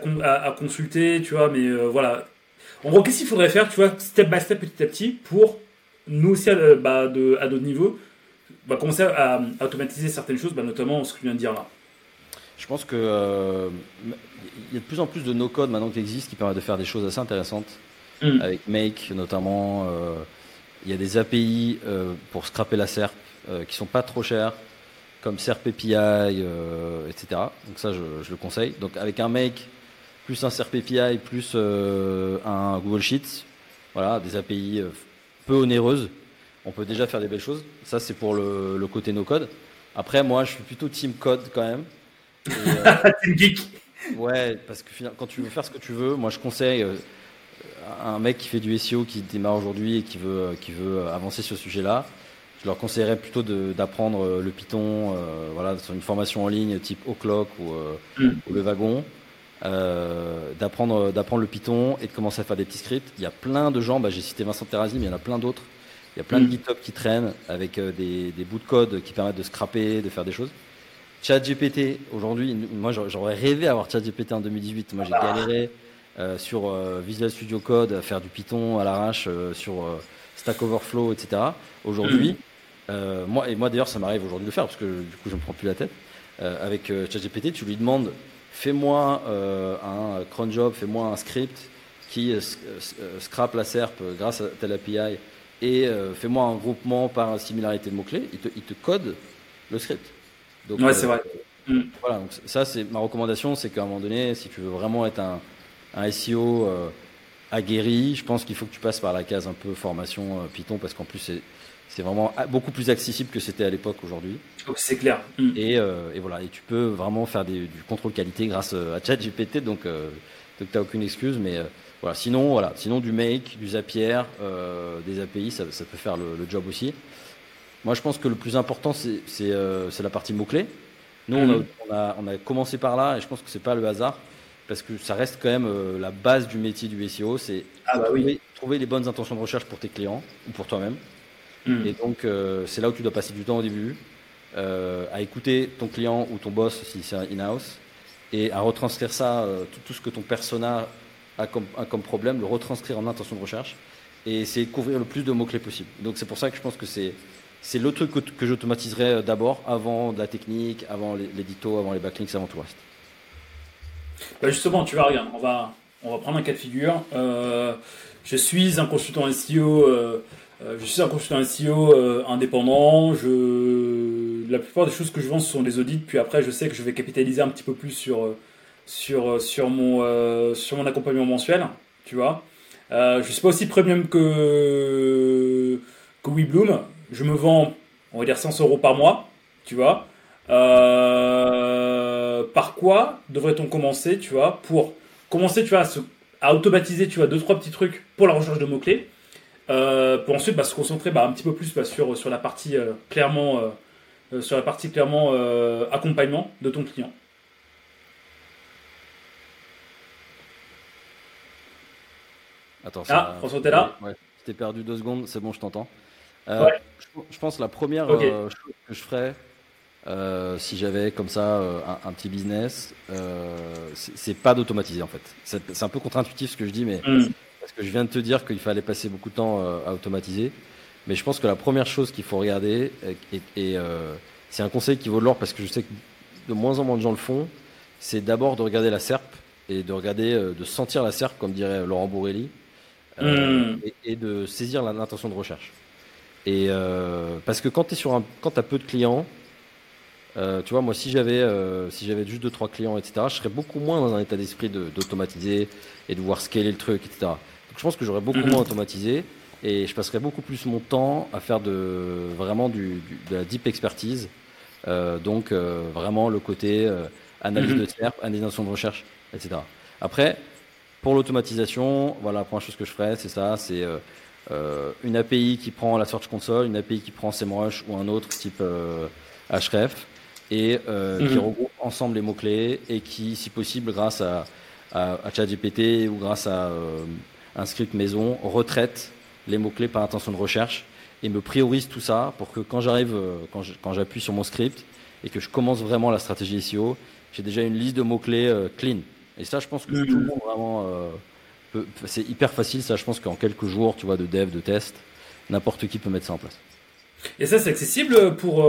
consulter, tu vois, mais voilà. En gros, qu'est-ce qu'il faudrait faire, tu vois, step by step, petit à petit, pour nous aussi, euh, bah, de, à d'autres niveaux, bah, commencer à, automatiser certaines choses, bah, notamment ce que tu viens de dire là. Je pense que euh, il y a de plus en plus de no-code maintenant qui existent qui permettent de faire des choses assez intéressantes. Hmm. Avec Make notamment, euh, il y a des API pour scraper la SERP qui sont pas trop chères. comme SerpAPI, euh, etc. Donc ça, je, je, le conseille. Donc avec un make, plus un SerpAPI, plus euh, un Google Sheets, voilà, des API peu onéreuses, on peut déjà faire des belles choses. Ça, c'est pour le, le, côté no-code. Après, moi, je suis plutôt team code quand même. team geek Ouais, parce que quand tu veux faire ce que tu veux, moi, je conseille un mec qui fait du SEO, qui démarre aujourd'hui et qui veut, qui veut avancer sur ce sujet-là je leur conseillerais plutôt d'apprendre euh, le Python euh, voilà, sur une formation en ligne type O'Clock ou, euh, mm. ou, le wagon. Euh, d'apprendre d'apprendre le Python et de commencer à faire des petits scripts. Il y a plein de gens, bah, j'ai cité Vincent Terrazi, mais il y en a plein d'autres. Il y a plein de mm. GitHub qui traînent avec des, des, bouts de code qui permettent de scraper, de faire des choses. ChatGPT, aujourd'hui, moi j'aurais rêvé d'avoir ChatGPT en 2018. Moi j'ai ah. galéré euh, sur Visual Studio Code à faire du Python à l'arrache, sur Stack Overflow, etc. Aujourd'hui, mm. Euh, moi, et moi d'ailleurs, ça m'arrive aujourd'hui de le faire parce que du coup, je ne me prends plus la tête. Euh, avec euh, ChatGPT, tu lui demandes fais-moi un cron job, fais-moi un script qui scrape la SERP grâce à telle API et fais-moi un groupement par similarité de mots-clés. Il te, il te, code le script. Donc, ouais, c'est vrai. Mm. Voilà, donc ça, c'est ma recommandation c'est qu'à un moment donné, si tu veux vraiment être un, un SEO aguerri, je pense qu'il faut que tu passes par la case un peu formation Python parce qu'en plus, c'est vraiment beaucoup plus accessible que c'était à l'époque aujourd'hui. Oh, c'est clair. Mm. Euh, et, voilà, et tu peux vraiment faire du contrôle qualité grâce euh, à ChatGPT, donc, euh, donc tu n'as aucune excuse. Mais voilà, sinon, voilà, sinon du Make, du Zapier, des API, ça, peut faire le, job aussi. Moi, je pense que le plus important, c'est la partie mots-clés. Nous, mm. on, a, on, a, commencé par là, et je pense que c'est pas le hasard, parce que ça reste quand même la base du métier du SEO, c'est ah bah trouver les bonnes intentions de recherche pour tes clients ou pour toi-même. Mm. Et donc, euh, c'est là où tu dois passer du temps au début, euh, à écouter ton client ou ton boss si c'est in-house, et à retranscrire ça, euh, tout, ce que ton persona a comme, comme, problème, le retranscrire en intention de recherche, et essayer de couvrir le plus de mots-clés possible. Donc, c'est pour ça que je pense que c'est. C'est le truc que, que j'automatiserai d'abord, avant de la technique, avant l'édito, avant les backlinks, avant tout le reste. Bah justement, tu vois, regarde, on va, on va prendre un cas de figure. je suis un consultant SEO euh, je suis un consultant SEO euh, indépendant. Je... La plupart des choses que je vends ce sont des audits. Puis après, je sais que je vais capitaliser un petit peu plus sur, euh, sur, sur, mon, sur mon accompagnement mensuel. Tu vois. je ne suis pas aussi premium que, que WeBloom. Je me vends, on va dire, 100 euros par mois. Tu vois. par quoi devrait-on commencer, tu vois, pour commencer, tu à automatiser, tu vois, deux trois petits trucs pour la recherche de mots clés euh, pour ensuite bah, se concentrer bah, un petit peu plus bah, sur, sur la partie euh, clairement, euh, sur la partie clairement accompagnement de ton client. Attends, ah, François, t'es là ouais, t'ai perdu deux secondes, c'est bon, je t'entends. Ouais. Je, pense la première chose que je ferais, si j'avais comme ça un, petit business, c'est pas d'automatiser en fait. C'est un peu contre-intuitif ce que je dis, mais hmm. Parce que je viens de te dire qu'il fallait passer beaucoup de temps euh, à automatiser. Mais je pense que la première chose qu'il faut regarder, et, euh, c'est un conseil qui vaut de l'or parce que je sais que de moins en moins de gens le font, c'est d'abord de regarder la SERP et de regarder, euh, de sentir la SERP, comme dirait Laurent Bourrelli, hmm. et, de saisir l'intention de recherche. Et parce que quand tu sur quand as peu de clients, tu vois, moi, si j'avais, si j'avais juste deux trois clients, etc., je serais beaucoup moins dans un état d'esprit d'automatiser et de voir scaler le truc, etc je pense que j'aurais beaucoup mhm. moins automatisé et je passerais beaucoup plus mon temps à faire de vraiment du, de la deep expertise. Euh, donc euh, vraiment le côté euh, analyse mhm. de SERP, analyse de recherche, etc. Après, pour l'automatisation, voilà la première chose que je ferais, c'est ça, c'est une API qui prend la Search Console, une API qui prend SEMrush ou un autre type Href et qui mhm. regroupe ensemble les mots-clés et qui, si possible, grâce à, à, à ChatGPT ou grâce à un script maison, retraite les mots-clés par intention de recherche et me priorise tout ça pour que quand j'arrive, euh, quand j'appuie sur mon script et que je commence vraiment la stratégie SEO, j'ai déjà une liste de mots-clés euh, clean. Et ça, je pense que tout le monde vraiment, euh, c'est hyper facile. Ça, je pense qu'en quelques jours, tu vois, de dev, de test, n'importe qui peut mettre ça en place. Et ça, c'est accessible pour,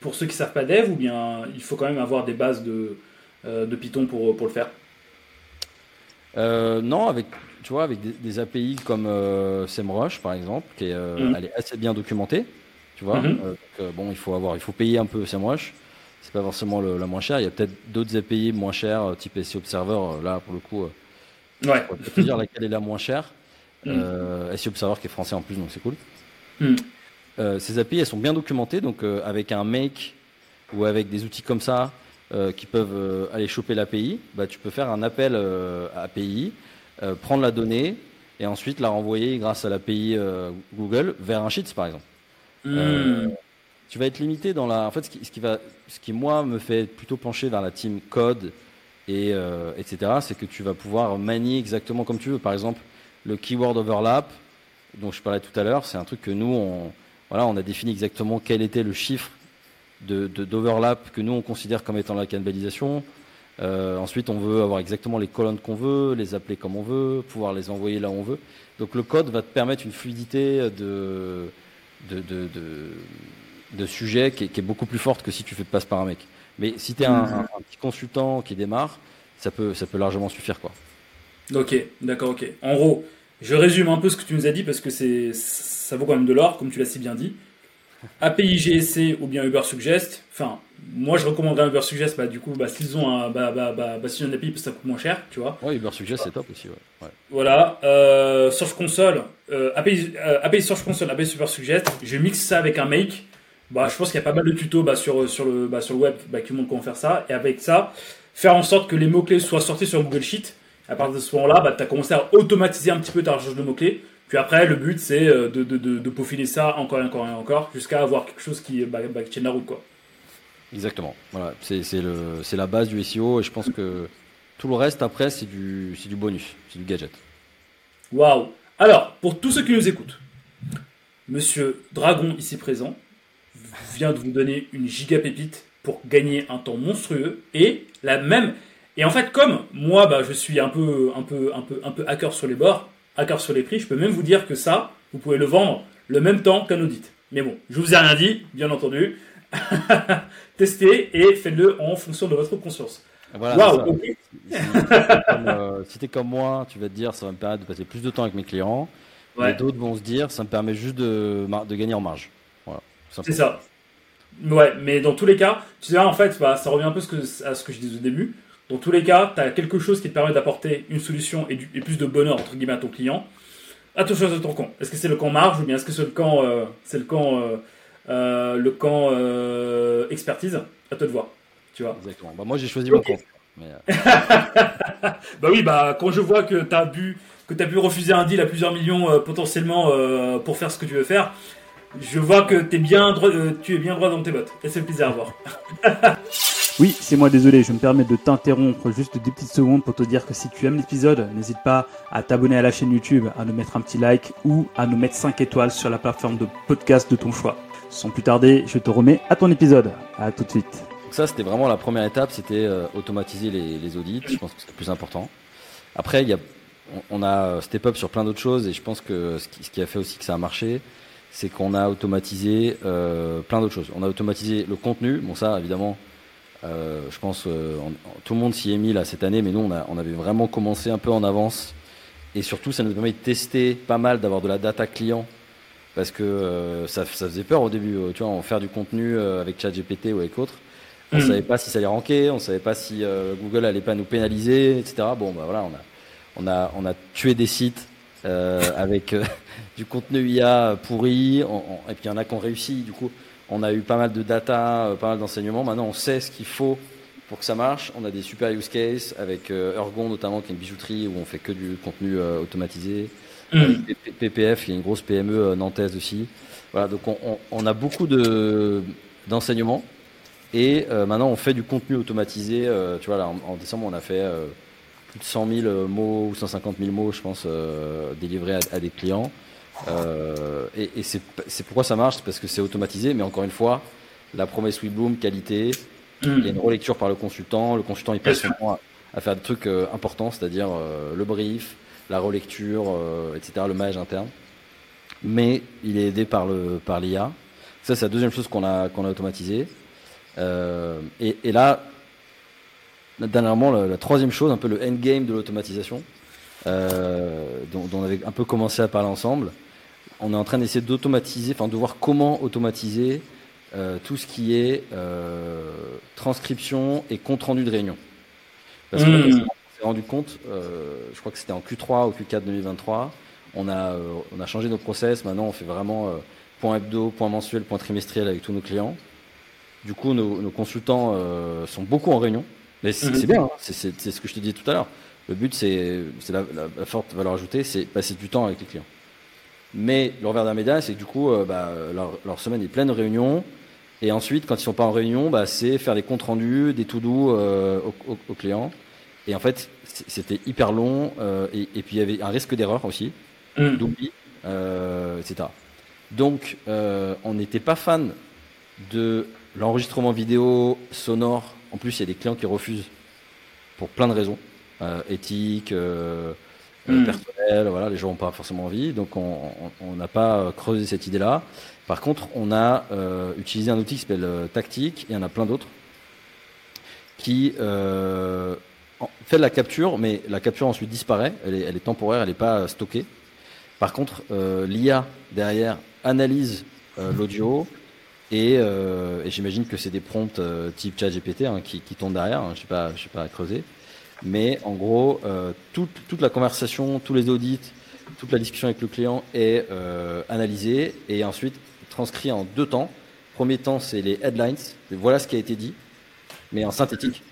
pour ceux qui savent pas dev ou bien il faut quand même avoir des bases de, Python pour le faire? Euh, non, avec, tu vois, avec des, API comme euh, SEMrush, par exemple, qui est, euh, mm. elle est assez bien documentée. tu vois. Donc, euh, bon, il faut avoir, il faut payer un peu SEMrush. C'est pas forcément le- la moins chère. Il y a peut-être d'autres API moins chères, euh, type SEO Observer. Là, pour le coup, Ouais. pas te dire laquelle est la moins chère. Euh, SEO Observer qui est français en plus, donc c'est cool. Euh, ces API, elles sont bien documentées, donc euh, avec un make ou avec des outils comme ça euh, qui peuvent euh, aller choper l'API, bah, tu peux faire un appel euh, à API, euh, prendre la donnée et ensuite la renvoyer grâce à l'API euh, Google vers un Sheets par exemple. Euh, Mhm. tu vas être limité dans la. En fait, ce qui, ce qui va, ce qui moi me fait plutôt pencher vers la team code et euh, etc. C'est que tu vas pouvoir manier exactement comme tu veux. Par exemple, le keyword overlap dont je parlais tout à l'heure, c'est un truc que nous on voilà, on a défini exactement quel était le chiffre de de- d'overlap que nous on considère comme étant la cannibalisation. Euh, ensuite, on veut avoir exactement les colonnes qu'on veut, les appeler comme on veut, pouvoir les envoyer là où on veut. Donc le code va te permettre une fluidité de de, de, de, de sujet qui est, beaucoup plus forte que si tu fais passe par un mec. Mais si tu es un, un- un petit consultant qui démarre, ça peut, ça peut largement suffire. Quoi. Ok, d'accord, ok. En gros, je résume un peu ce que tu nous as dit parce que ça vaut quand même de l'or, comme tu l'as si bien dit. API GSC ou bien Uber Suggest. Enfin, moi je recommanderais Uber Suggest, bah, du coup, bah, s'ils ont un, bah, bah, bah, bah, s'ils ont une API, parce que ça coûte moins cher, tu vois. Ouais, Uber Suggest, c'est top aussi. Ouais. Ouais. Voilà, euh, Search Console, euh, API, euh, API Search Console, API Super Suggest. Je mixe ça avec un make. Bah, je pense qu'il y a pas mal de tutos bah, sur, sur, le, bah, sur le web bah, qui montrent comment faire ça. Et avec ça, faire en sorte que les mots-clés soient sortis sur Google Sheet. À partir de ce moment-là, bah, tu as commencé à automatiser un petit peu ta recherche de mots-clés. Puis après, le but, c'est euh, de, de, de, de peaufiner ça encore et encore et encore jusqu'à avoir quelque chose qui, bah, bah, qui tienne la route. Quoi. Exactement. Voilà. C'est, la base du SEO et je pense que tout le reste après, c'est du, c'est du bonus, c'est du gadget. Waouh Alors, pour tous ceux qui nous écoutent, Monsieur Dragon, ici présent, vient de vous donner une giga pépite pour gagner un temps monstrueux et la même. Et en fait, comme moi, bah, je suis un peu, un peu, un peu, un peu hacker sur les bords, sur les prix, je peux même vous dire que ça, vous pouvez le vendre le même temps qu'un audit. Mais bon, je vous ai rien dit, bien entendu. Testez et faites-le en fonction de votre conscience. Voilà, ok. Si, si t'es comme, euh, si t'es comme moi, tu vas te dire ça va me permettre de passer plus de temps avec mes clients. Ouais. Et d'autres vont se dire ça me permet juste de, de gagner en marge. Voilà. C'est ça. Ouais, mais dans tous les cas, tu sais, en fait, bah, ça revient un peu à ce que je disais au début. Dans tous les cas, tu as quelque chose qui te permet d'apporter une solution et, du- et plus de bonheur, entre guillemets, à ton client. Attention à ton camp. Est-ce que c'est le camp marge ou bien est-ce que c'est le camp, euh, c'est le camp, euh, euh, le camp expertise? À toi de voir. Tu vois? Exactement. Bah, moi, j'ai choisi mon camp. Mais, Bah oui, bah quand je vois que tu as bu que tu pu refuser un deal à plusieurs millions euh, potentiellement euh, pour faire ce que tu veux faire, je vois que t'es bien droit, euh, tu es bien droit dans tes bottes. Et c'est plaisir à voir. Oui, c'est moi, désolé, je me permets de t'interrompre juste deux petites secondes pour te dire que si tu aimes l'épisode, n'hésite pas à t'abonner à la chaîne YouTube, à nous mettre un petit like ou à nous mettre 5 étoiles sur la plateforme de podcast de ton choix. Sans plus tarder, je te remets à ton épisode. À tout de suite. Donc ça, c'était vraiment la première étape, c'était euh, automatiser les, audits. Je pense que c'est le plus important. Après, y a, on, a euh, step up sur plein d'autres choses et je pense que ce qui, ce qui a fait aussi que ça a marché, c'est qu'on a automatisé euh, plein d'autres choses. On a automatisé le contenu. Bon, ça, évidemment, euh, je pense euh, on- tout le monde s'y est mis là cette année, mais nous, on, a, on avait vraiment commencé un peu en avance. Et surtout, ça nous permet de tester pas mal, d'avoir de la data client. Parce que euh, ça, ça faisait peur au début, euh, tu vois, en faire du contenu avec ChatGPT ou avec autres. On Mhm. savait pas si ça allait ranker, on savait pas si Google allait pas nous pénaliser, etc. Bon, bah voilà, on a, on a, on a tué des sites avec du contenu IA pourri, on- on- et puis il y en a qui ont réussi. Du coup, on a eu pas mal de data, euh, pas mal d'enseignements. Maintenant, on sait ce qu'il faut pour que ça marche. On a des super use cases avec euh, Ergon notamment, qui est une bijouterie où on fait que du contenu euh, automatisé. Avec PPF, il y a une grosse PME euh, nantaise aussi. Voilà, donc on, on- on a beaucoup de d'enseignements et euh, maintenant on fait du contenu automatisé. euh, tu vois, là, en, en décembre, on a fait euh, plus de 100 000 mots ou 150 000 mots, je pense, euh, délivrés à, à des clients. Euh, et et c'est pourquoi ça marche, c'est parce que c'est automatisé. Mais encore une fois, la promesse WeBloom, qualité, il y a une relecture par le consultant. Le consultant, il passe à, à faire des trucs euh, importants, c'est-à-dire euh, le brief, la relecture, etc., le maillage interne. Mais il est aidé par le par l'IA. Ça, c'est la deuxième chose qu'on a qu'on a automatisé. Euh, et, et là, dernièrement, la, la troisième chose, un peu le endgame de l'automatisation, dont, dont on avait un peu commencé à parler ensemble. On est en train d'essayer d'automatiser, enfin de voir comment automatiser euh, tout ce qui est euh, transcription et compte rendu de réunion. Parce que Mm. on s'est rendu compte, euh, je crois que c'était en Q3 ou Q4 2023, on a, euh, on a changé nos process. Maintenant, on fait vraiment euh, point hebdo, point mensuel, point trimestriel avec tous nos clients. Du coup, nos, nos consultants euh, sont beaucoup en réunion. Mais c'est c'est bien, hein. c'est c'est- c'est ce que je te disais tout à l'heure. Le but, c'est c'est la, la- la forte valeur ajoutée, c'est passer du temps avec les clients. Mais le revers d'un médaille, c'est que du coup, euh, bah, leur, leur semaine est pleine de réunions. Et ensuite, quand ils sont pas en réunion, bah, c'est faire des comptes rendus, des to do euh, aux, aux- aux clients. Et en fait, c'était hyper long. euh, et, et puis, il y avait un risque d'erreur aussi, Mm. d'oubli, euh, etc. Donc, euh, on n'était pas fan de l'enregistrement vidéo sonore. En plus, il y a des clients qui refusent pour plein de raisons, euh, éthiques, euh, euh, Mm. personnelles. Voilà, les gens n'ont pas forcément envie, donc on n'a pas euh, creusé cette idée-là. Par contre, on a euh, utilisé un outil qui s'appelle euh, Tactic, et il y en a plein d'autres, qui euh, fait de la capture, mais la capture ensuite disparaît. Elle est, elle est temporaire, elle n'est pas stockée. Par contre, euh, l'IA derrière analyse euh, l'audio et, euh, et j'imagine que c'est des prompts euh, type ChatGPT hein, qui, qui tournent derrière. hein, je ne sais pas, je sais pas creuser. Mais en gros, euh, toute, la conversation, tous les audits, toute la discussion avec le client est euh, analysée et ensuite transcrit en deux temps. Premier temps, c'est les headlines. Voilà ce qui a été dit, mais en synthétique.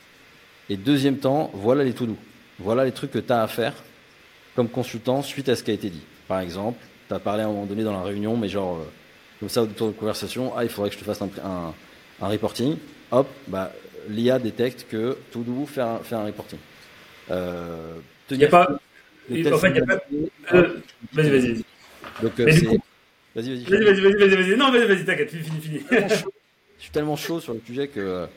Et deuxième temps, voilà les to-do. Voilà les trucs que tu as à faire comme consultant suite à ce qui a été dit. Par exemple, tu as parlé à un moment donné dans la réunion, mais genre, euh, comme ça, autour de conversation, ah, il faudrait que je te fasse un, reporting. Hop, bah, l'IA détecte que to do, faire un, faire un reporting. Euh, Il n'y a pas. en fait, il y a pas-. Euh, vas-y, vas-y, vas-y. Donc, euh, vas-y, vas-y. Vas-y, vas-y, vas-y. Non, vas-y, vas-y, t'inquiète, fini, fini. Je suis tellement chaud sur le sujet que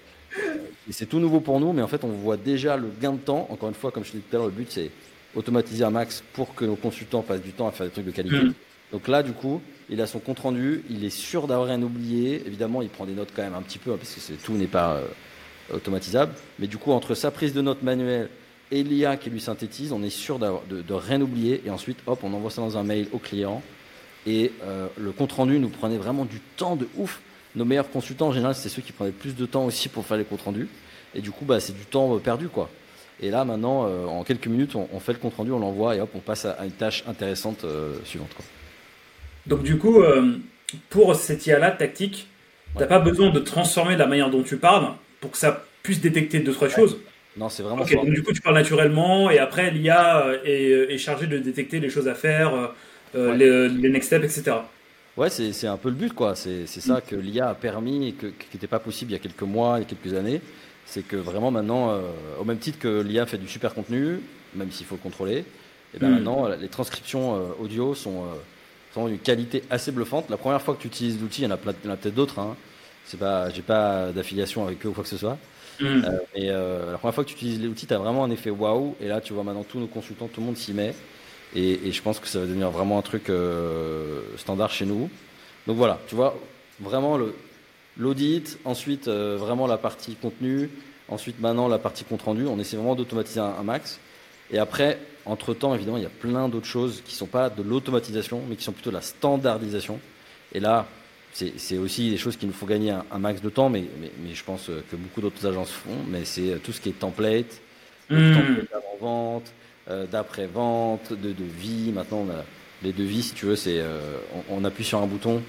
et c'est tout nouveau pour nous, mais en fait, on voit déjà le gain de temps. Encore une fois, comme je l'ai dit tout à l'heure, le but c'est automatiser un max pour que nos consultants passent du temps à faire des trucs de qualité. Mm. Donc là, du coup, il a son compte rendu, il est sûr d'avoir rien oublié. Évidemment, il prend des notes quand même un petit peu, hein, parce que tout n'est pas euh, automatisable. Mais du coup, entre sa prise de notes manuelle et l'IA qui lui synthétise, on est sûr de, de rien oublier. Et ensuite, hop, on envoie ça dans un mail au client. Et euh, le compte rendu nous prenait vraiment du temps de ouf. Nos meilleurs consultants, en général, c'est ceux qui prenaient plus de temps aussi pour faire les comptes rendus. Et du coup, bah, c'est du temps euh, perdu, quoi. Et là, maintenant, euh, en quelques minutes, on, on fait le compte rendu, on l'envoie et hop, on passe à, une tâche intéressante euh, suivante. Quoi. Donc, du coup, pour cette IA-là, tactique, t'as Ouais. pas besoin de transformer la manière dont tu parles pour que ça puisse détecter deux, trois choses. Non, c'est vraiment Ok, donc du coup, tu parles naturellement et après, l'IA euh, est, est chargée de détecter les choses à faire, euh, euh, Ouais. les, les next steps, etc. Ouais, c'est un peu le but, quoi. C'est ça que l'IA a permis et que, qui n'était pas possible il y a quelques mois, il y a quelques années. C'est que vraiment maintenant, euh, au même titre que l'IA fait du super contenu, même s'il faut le contrôler, et ben Mm. maintenant, les transcriptions euh, audio sont, euh, sont d'une qualité assez bluffante. La première fois que tu utilises l'outil, il y en a, peut-être d'autres. Hein. Pas, j'ai pas d'affiliation avec eux ou quoi que ce soit. Mm. Euh, la première fois que tu utilises l'outil, tu as vraiment un effet waouh. Et là, tu vois maintenant tous nos consultants, tout le monde s'y met. Et, je pense que ça va devenir vraiment un truc euh, standard chez nous. Donc voilà, tu vois, vraiment l'audit, ensuite euh, vraiment la partie contenu, ensuite maintenant la partie compte rendu. On essaie vraiment d'automatiser un, un max. Et après, entre-temps, évidemment, il y a plein d'autres choses qui ne sont pas de l'automatisation, mais qui sont plutôt de la standardisation. Et là, c'est aussi des choses qui nous font gagner un, un max de temps, mais, mais, mais je pense euh, que beaucoup d'autres agences font. Mais c'est euh, tout ce qui est template, Mm. template d'avant-vente, euh, d'après-vente, de devis. Maintenant, on a les devis, si tu veux, c'est euh, on, on appuie sur un bouton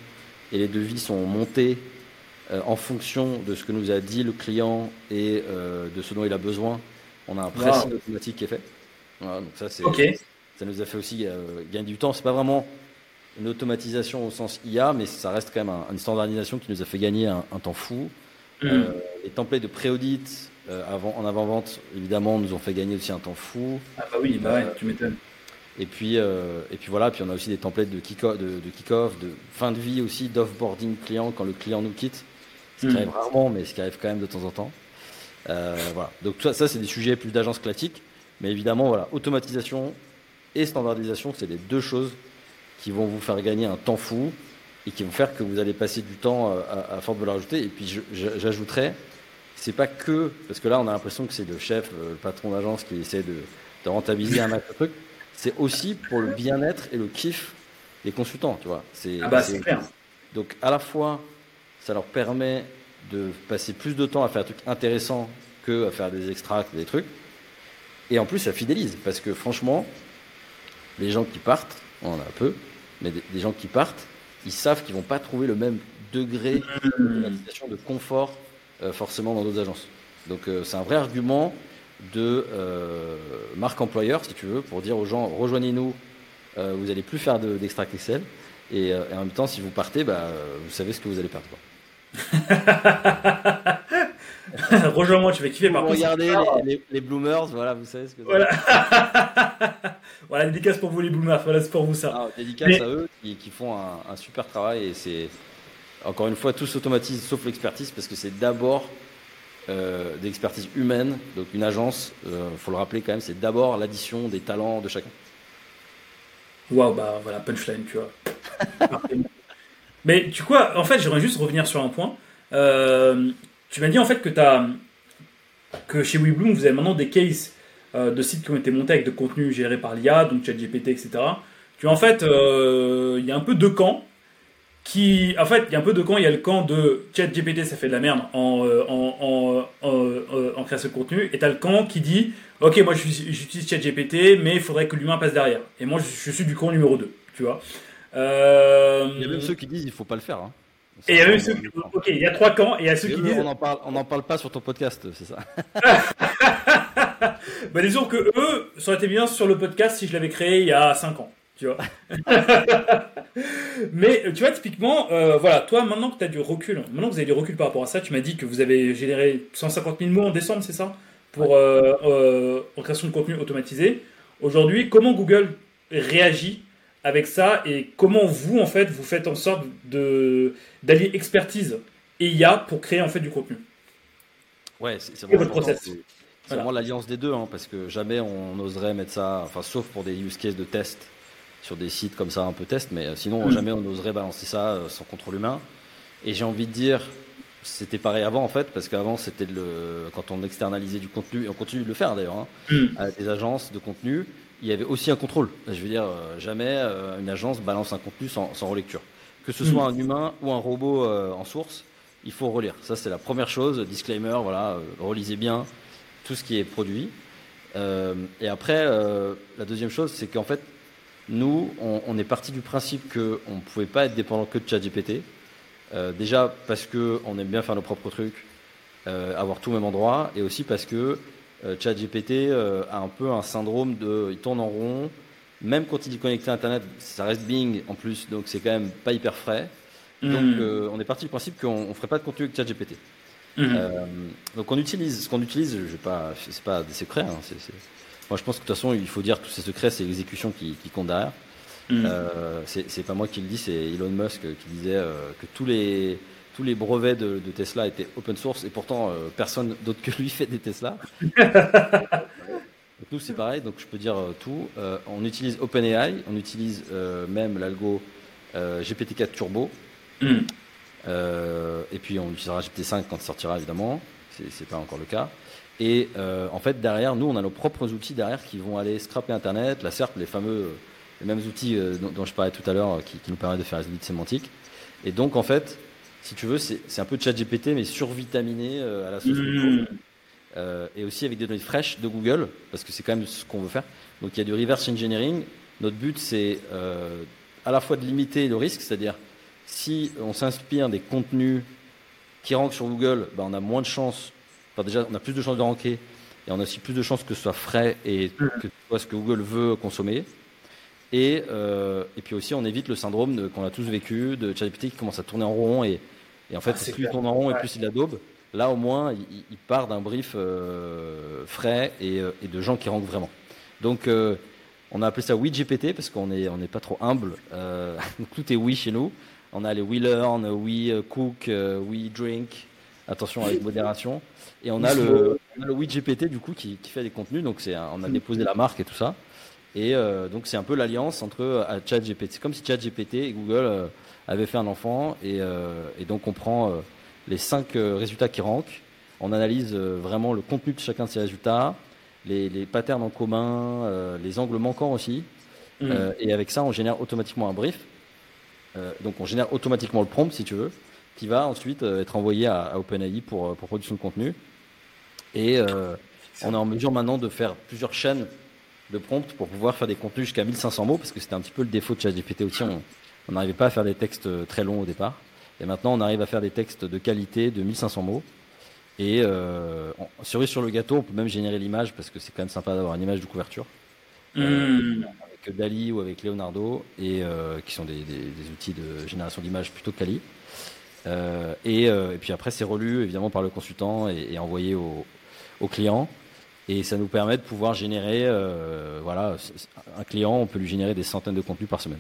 et les devis sont montés euh, en fonction de ce que nous a dit le client et de ce dont il a besoin. On a un pressing Wow. automatique qui est fait. Voilà, donc ça, c'est ça nous a fait aussi gagner du temps. C'est pas vraiment une automatisation au sens IA, mais ça reste quand même un- une standardisation qui nous a fait gagner un, un temps fou. Mm. Euh, les templates de pré-audit euh, avant, en avant-vente, évidemment, nous ont fait gagner aussi un temps fou. Ah bah oui, bah ouais, tu m'étonnes. Et puis, euh, et puis voilà, puis on a aussi des templates de kick-off, de, de, kick-off, de fin de vie aussi, d'offboarding client quand le client nous quitte. Ce qui Mm. arrive rarement, mais ce qui arrive quand même de temps en temps. Voilà. Donc ça, ça c'est des sujets plus d'agence classique. Mais évidemment, voilà, automatisation et standardisation, c'est les deux choses qui vont vous faire gagner un temps fou et qui vont faire que vous allez passer du temps euh, à, à forte valeur ajoutée. Et puis j'ajouterais, c'est pas que parce que là on a l'impression que c'est le chef, euh, le patron d'agence qui essaie de, de rentabiliser un max de trucs. C'est aussi pour le bien-être et le kiff les consultants, tu vois. Ah bah c'est clair. Donc à la fois, ça leur permet de passer plus de temps à faire des trucs intéressants que à faire des extracts, des trucs. Et en plus, ça fidélise parce que franchement, les gens qui partent, on en a un peu, mais des, gens qui partent, ils savent qu'ils vont pas trouver le même degré de confort euh, forcément dans d'autres agences. Donc euh, c'est un vrai argument de euh, marque employeur, si tu veux, pour dire aux gens rejoignez-nous, vous allez plus faire d'extract Excel, et, en même temps, si vous partez, bah, vous savez ce que vous allez perdre. Rejoins-moi, tu vas kiffer. Par regardez les, les, bloomers, voilà, vous savez ce que. Voilà. voilà, dédicace pour vous les bloomers. Voilà, c'est pour vous ça. Ah, dédicace à eux qui, qui font un, super travail et c'est encore une fois tout s'automatise sauf l'expertise parce que c'est d'abord euh, d'expertise humaine. Donc une agence, il euh, faut le rappeler quand même, c'est d'abord l'addition des talents de chacun. Waouh, bah voilà, punchline, tu vois. Mais tu vois, en fait, j'aimerais juste revenir sur un point. Euh, tu m'as dit en fait que, as, que chez WeBloom, vous avez maintenant des cases euh, de sites qui ont été montés avec de contenu géré par l'IA, donc ChatGPT, etc. Tu vois, en fait, euh, il y a un peu deux camps. Qui, en fait, il y a un peu deux camps. Il y a le camp de ChatGPT, ça fait de la merde en, en, en, création de contenu. Et tu as le camp qui dit Ok, moi j'utilise ChatGPT, mais il faudrait que l'humain passe derrière. Et moi, je, suis du camp numéro 2. Tu vois euh... Il y a même ceux qui disent il faut pas le faire. Hein. Et il y a même ceux qui... Ok, il y a trois camps et il y a ceux qui disent. On n'en parle, on en parle pas sur ton podcast, c'est ça. bah disons que eux, ça aurait été bien sur le podcast si je l'avais créé il y a 5 ans. Tu vois. Mais tu vois, typiquement, euh, voilà, toi, maintenant que tu as du recul, maintenant que vous avez du recul par rapport à ça, tu m'as dit que vous avez généré 150 000 mots en décembre, c'est ça? Pour euh, euh, en création de contenu automatisé. Aujourd'hui, comment Google réagit avec ça et comment vous, en fait, vous faites en sorte de, d'allier expertise et IA pour créer en fait du contenu Ouais, c'est, vraiment, c'est vraiment l'alliance des deux, hein, parce que jamais on oserait mettre ça, enfin, sauf pour des use cases de test sur des sites comme ça un peu test, mais euh, sinon, mm. jamais on oserait balancer ça euh, sans contrôle humain. Et j'ai envie de dire, c'était pareil avant en fait, parce qu'avant c'était le quand on externalisait du contenu, et on continue de le faire d'ailleurs, hein, mm. à des agences de contenu, il y avait aussi un contrôle. Je veux dire, euh, jamais euh, une agence balance un contenu sans, relecture. Que ce soit un humain ou un robot euh, en source, il faut relire. Ça, c'est la première chose. Disclaimer, voilà, relisez bien tout ce qui est produit. et après, la deuxième chose, c'est qu'en fait, nous, on, est parti du principe qu'on ne pouvait pas être dépendant que de ChatGPT. déjà parce qu'on aime bien faire nos propres trucs, avoir tout au même endroit, et aussi parce que ChatGPT euh, a un peu un syndrome de, il tourne en rond. Même quand il est connecté à Internet, ça reste Bing en plus, donc c'est quand même pas hyper frais. Donc hmm. euh, on est parti du principe qu'on ne ferait pas de contenu avec ChatGPT. Hmm. donc on utilise, ce qu'on utilise, je pas, c'est pas des secrets. Hein, moi je pense que de toute façon il faut dire tous ces secrets, c'est l'exécution qui, compte derrière. Hmm. c'est pas moi qui le dis, c'est Elon Musk qui disait que tous les tous les brevets de, Tesla étaient open source et pourtant euh, personne d'autre que lui fait des Tesla. nous c'est pareil, donc je peux dire euh, tout. Euh, on utilise OpenAI, on utilise même l'algo GPT-4 Turbo. Hmm. et puis on utilisera GPT-5 quand il sortira évidemment, c'est pas encore le cas. Et en fait derrière, nous on a nos propres outils derrière qui vont aller scraper Internet, la SERP, les fameux, les mêmes outils dont, je parlais tout à l'heure qui, qui, nous permettent de faire les audits sémantiques. Et donc en fait, si tu veux, c'est un peu de chat GPT, mais survitaminé euh, à la sauce. Mmh. Euh, et aussi avec des données fraîches de Google, parce que c'est quand même ce qu'on veut faire. Donc il y a du reverse engineering. Notre but, c'est euh, à la fois de limiter le risque, c'est-à-dire si on s'inspire des contenus qui rankent sur Google, ben, on a moins de chances, enfin déjà on a plus de chances de ranker, et on a aussi plus de chances que ce soit frais et mmh. que ce soit ce que Google veut consommer. Et, euh, et puis aussi, on évite le syndrome qu'on a tous vécu de ChatGPT qui commence à tourner en rond. Et, et en fait, ah, plus il tourne en rond et plus il daube. Là, au moins, il, part d'un brief euh, frais et, euh, et, de gens qui rankent vraiment. Donc, euh, on a appelé ça WeGPT parce qu'on n'est on est pas trop humble. Tout est oui chez nous. On a les We Learn, We Cook, We Drink. Attention avec modération. Et on a le, on a le WeGPT du coup qui, qui fait des contenus. Donc, on a déposé la marque et tout ça. Et euh, donc c'est un peu l'alliance entre euh, ChatGPT. C'est comme si ChatGPT et Google euh, avaient fait un enfant. Et, et donc on prend les cinq résultats qui rankent. On analyse vraiment le contenu de chacun de ces résultats, les, les patterns en commun, les angles manquants aussi. Mm. et avec ça, on génère automatiquement un brief. donc, on génère automatiquement le prompt, si tu veux, qui va ensuite être envoyé à, OpenAI pour, pour production de contenu. Et on est en mesure maintenant de faire plusieurs chaînes de prompt pour pouvoir faire des contenus jusqu'à 1500 mots, parce que c'était un petit peu le défaut de ChatGPT aussi. On n'arrivait pas à faire des textes très longs au départ. Et maintenant, on arrive à faire des textes de qualité de 1500 mots. Et euh, cerise sur le gâteau, on peut même générer l'image parce que c'est quand même sympa d'avoir une image de couverture. Euh, hmm. avec Dali ou avec Leonardo, et, euh, qui sont des, outils de génération d'images plutôt quali. Euh, et, puis après, c'est relu évidemment par le consultant et, envoyé au, au, client. Et ça nous permet de pouvoir générer, voilà, un client, on peut lui générer des centaines de contenus par semaine.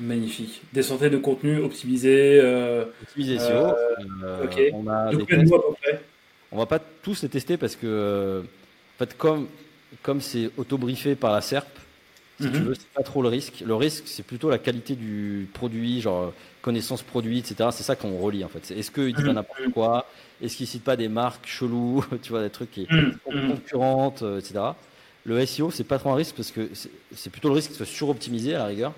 Magnifique. Des centaines de contenus optimisés. Euh, optimisés SEO. Euh, euh, ok. On a tests. On va pas tous les tester parce que, en fait, comme comme c'est auto-briefé par la SERP, si tu mhm. veux, c'est pas trop le risque. Le risque, c'est plutôt la qualité du produit, genre connaissance produit, etc. C'est ça qu'on relie en fait. Est-ce qu'il dit pas mhm. n'importe quoi? Est-ce qu'il cite pas des marques cheloues? Tu vois, des trucs qui mhm. concurrentes, etc. Le SEO, c'est pas trop un risque parce que c'est plutôt le risque de se suroptimiser à la rigueur.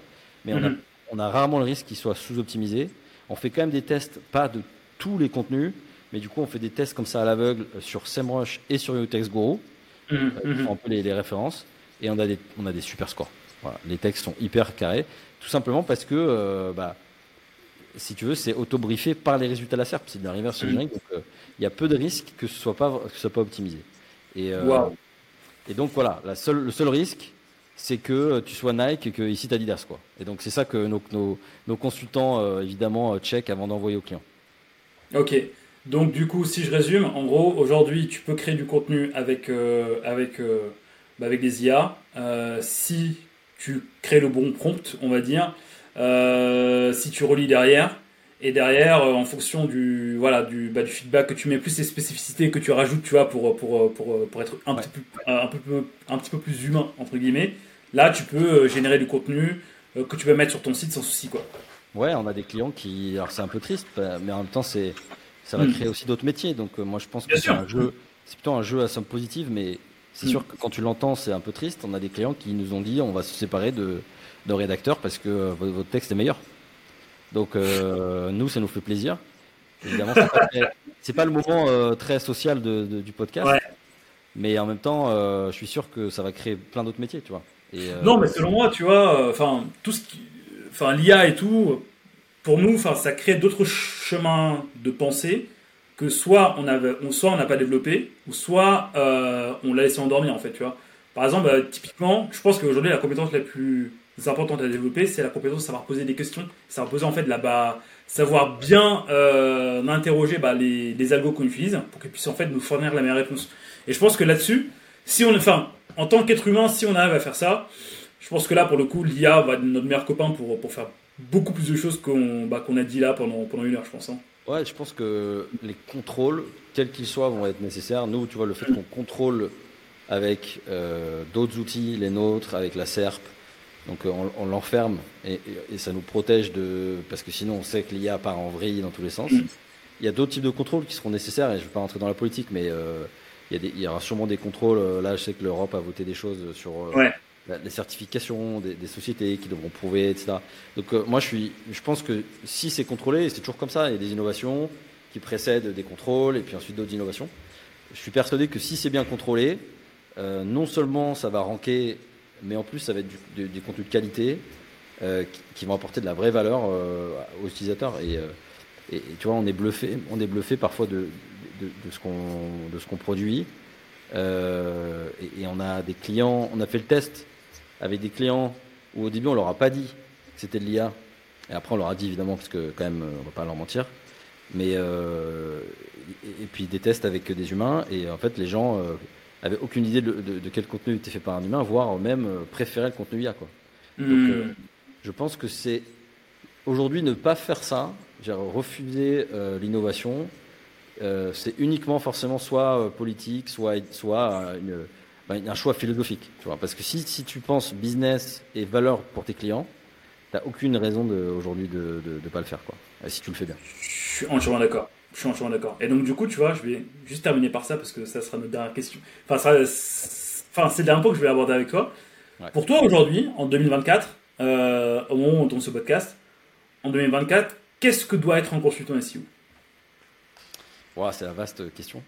Mais on a on a rarement le risque qu'il soit sous-optimisé. On fait quand même des tests, pas de tous les contenus, mais du coup, on fait des tests comme ça à l'aveugle sur SEMrush et sur Yotex Guru, mmh, mmh. un peu les, références, et on a des, on a des super scores. Les textes sont hyper carrés, tout simplement parce que, euh, bah, si tu veux, c'est auto-briefé par les résultats de la SERP, c'est de la reverse donc euh, il y a peu de risques que ce soit pas, que ce soit pas optimisé. Et, euh, et donc voilà, la seule, le seul risque, c'est que tu sois Nike et que ici tu Adidas quoi. Et donc c'est ça que nos, nos, consultants évidemment check avant d'envoyer au client. Ok. Donc du coup, si je résume, en gros, aujourd'hui, tu peux créer du contenu avec avec bah, avec des IA. si tu crées le bon prompt, on va dire, si tu relis derrière, et derrière, en fonction du voilà du, bah, du feedback que tu mets, plus les spécificités que tu rajoutes, tu vois, pour pour, pour, pour être un, petit peu, un, peu, un petit peu plus humain entre guillemets. Là, tu peux euh, générer du contenu euh, que tu peux mettre sur ton site sans souci, quoi. Ouais, on a des clients qui, alors c'est un peu triste, mais en même temps, c'est, ça va hmm. créer aussi d'autres métiers. Donc euh, moi, je pense que c'est un jeu, c'est plutôt un jeu à somme positive, mais c'est sûr que quand tu l'entends, c'est un peu triste. On a des clients qui nous ont dit, on va se séparer de, de rédacteurs parce que votre texte est meilleur. Donc nous, ça nous fait plaisir. Évidemment, c'est pas, pas le moment très social de, du podcast, mais en même temps, je suis sûr que ça va créer plein d'autres métiers, tu vois. Euh, non, mais selon moi, tu vois, enfin, tout ce qui, enfin, l'IA et tout, pour nous, enfin, ça crée d'autres chemins de pensée soit on avait, soit on n'a pas développé, ou soit euh, on l'a laissé endormir, en fait, tu vois. Par exemple, bah, typiquement, je pense qu'aujourd'hui, la compétence la plus importante à développer, c'est la compétence de savoir poser des questions, savoir poser en fait là bas savoir bien euh, interroger bah, les, les algos qu'on utilise pour qu'ils puissent en fait nous fournir la meilleure réponse. Et je pense que là-dessus, si on, enfin, en tant qu'être humain, si on arrive à faire ça, je pense que là, pour le coup, l'IA va être notre meilleur copain pour, pour faire beaucoup plus de choses qu'on bah, qu'on a dit là pendant, pendant une heure, je pense. Hein. Ouais, je pense que les contrôles, quels qu'ils soient, vont être nécessaires. Nous, tu vois, le fait qu'on contrôle avec euh, d'autres outils, les nôtres, avec la SERP, donc euh, on, l'enferme et, et, ça nous protège de. Parce que sinon, on sait que l'IA part en vrille dans tous les sens. Il y a d'autres types de contrôles qui seront nécessaires, et je ne vais pas rentrer dans la politique, mais euh, il y, aura sûrement des contrôles. Euh, là, je sais que l'Europe a voté des choses sur euh, les certifications des, sociétés qui devront prouver, etc. Donc euh, moi, je, suis, je pense que si c'est contrôlé, c'est toujours comme ça, il y a des innovations qui précèdent des contrôles et puis ensuite d'autres innovations. Je suis persuadé que si c'est bien contrôlé, non seulement ça va ranker, mais en plus ça va être des contenus de qualité qui, vont apporter de la vraie valeur aux utilisateurs. Et, et, tu vois, on est bluffé, on est bluffé parfois de, ce qu'on produit. Euh, et, on a des clients, on a fait le test avec des clients où au début on leur a pas dit que c'était de l'IA. Et après on leur a dit évidemment parce que quand même on va pas leur mentir. Mais euh, et, puis des tests avec des humains et en fait les gens euh, avaient aucune idée de, quel contenu était fait par un humain, voire même préféraient le contenu IA quoi. Donc hmm. je pense que c'est aujourd'hui ne pas faire ça, refuser l'innovation, euh, c'est uniquement forcément soit euh, politique, soit, soit euh, un choix philosophique. Tu vois Parce que si, si tu penses business et valeur pour tes clients, tu n'as aucune raison aujourd'hui de ne pas le faire, quoi, si tu le fais bien. Je suis entièrement d'accord. Je suis entièrement d'accord. Et donc, du coup, tu vois, je vais juste terminer par ça parce que ça sera notre dernière question. Enfin, enfin c'est le dernier point que je vais aborder avec toi. Pour toi, aujourd'hui, en 2024, euh, au moment où on tourne ce podcast, en 2024, qu'est-ce que doit être un consultant SEO C'est la vaste question.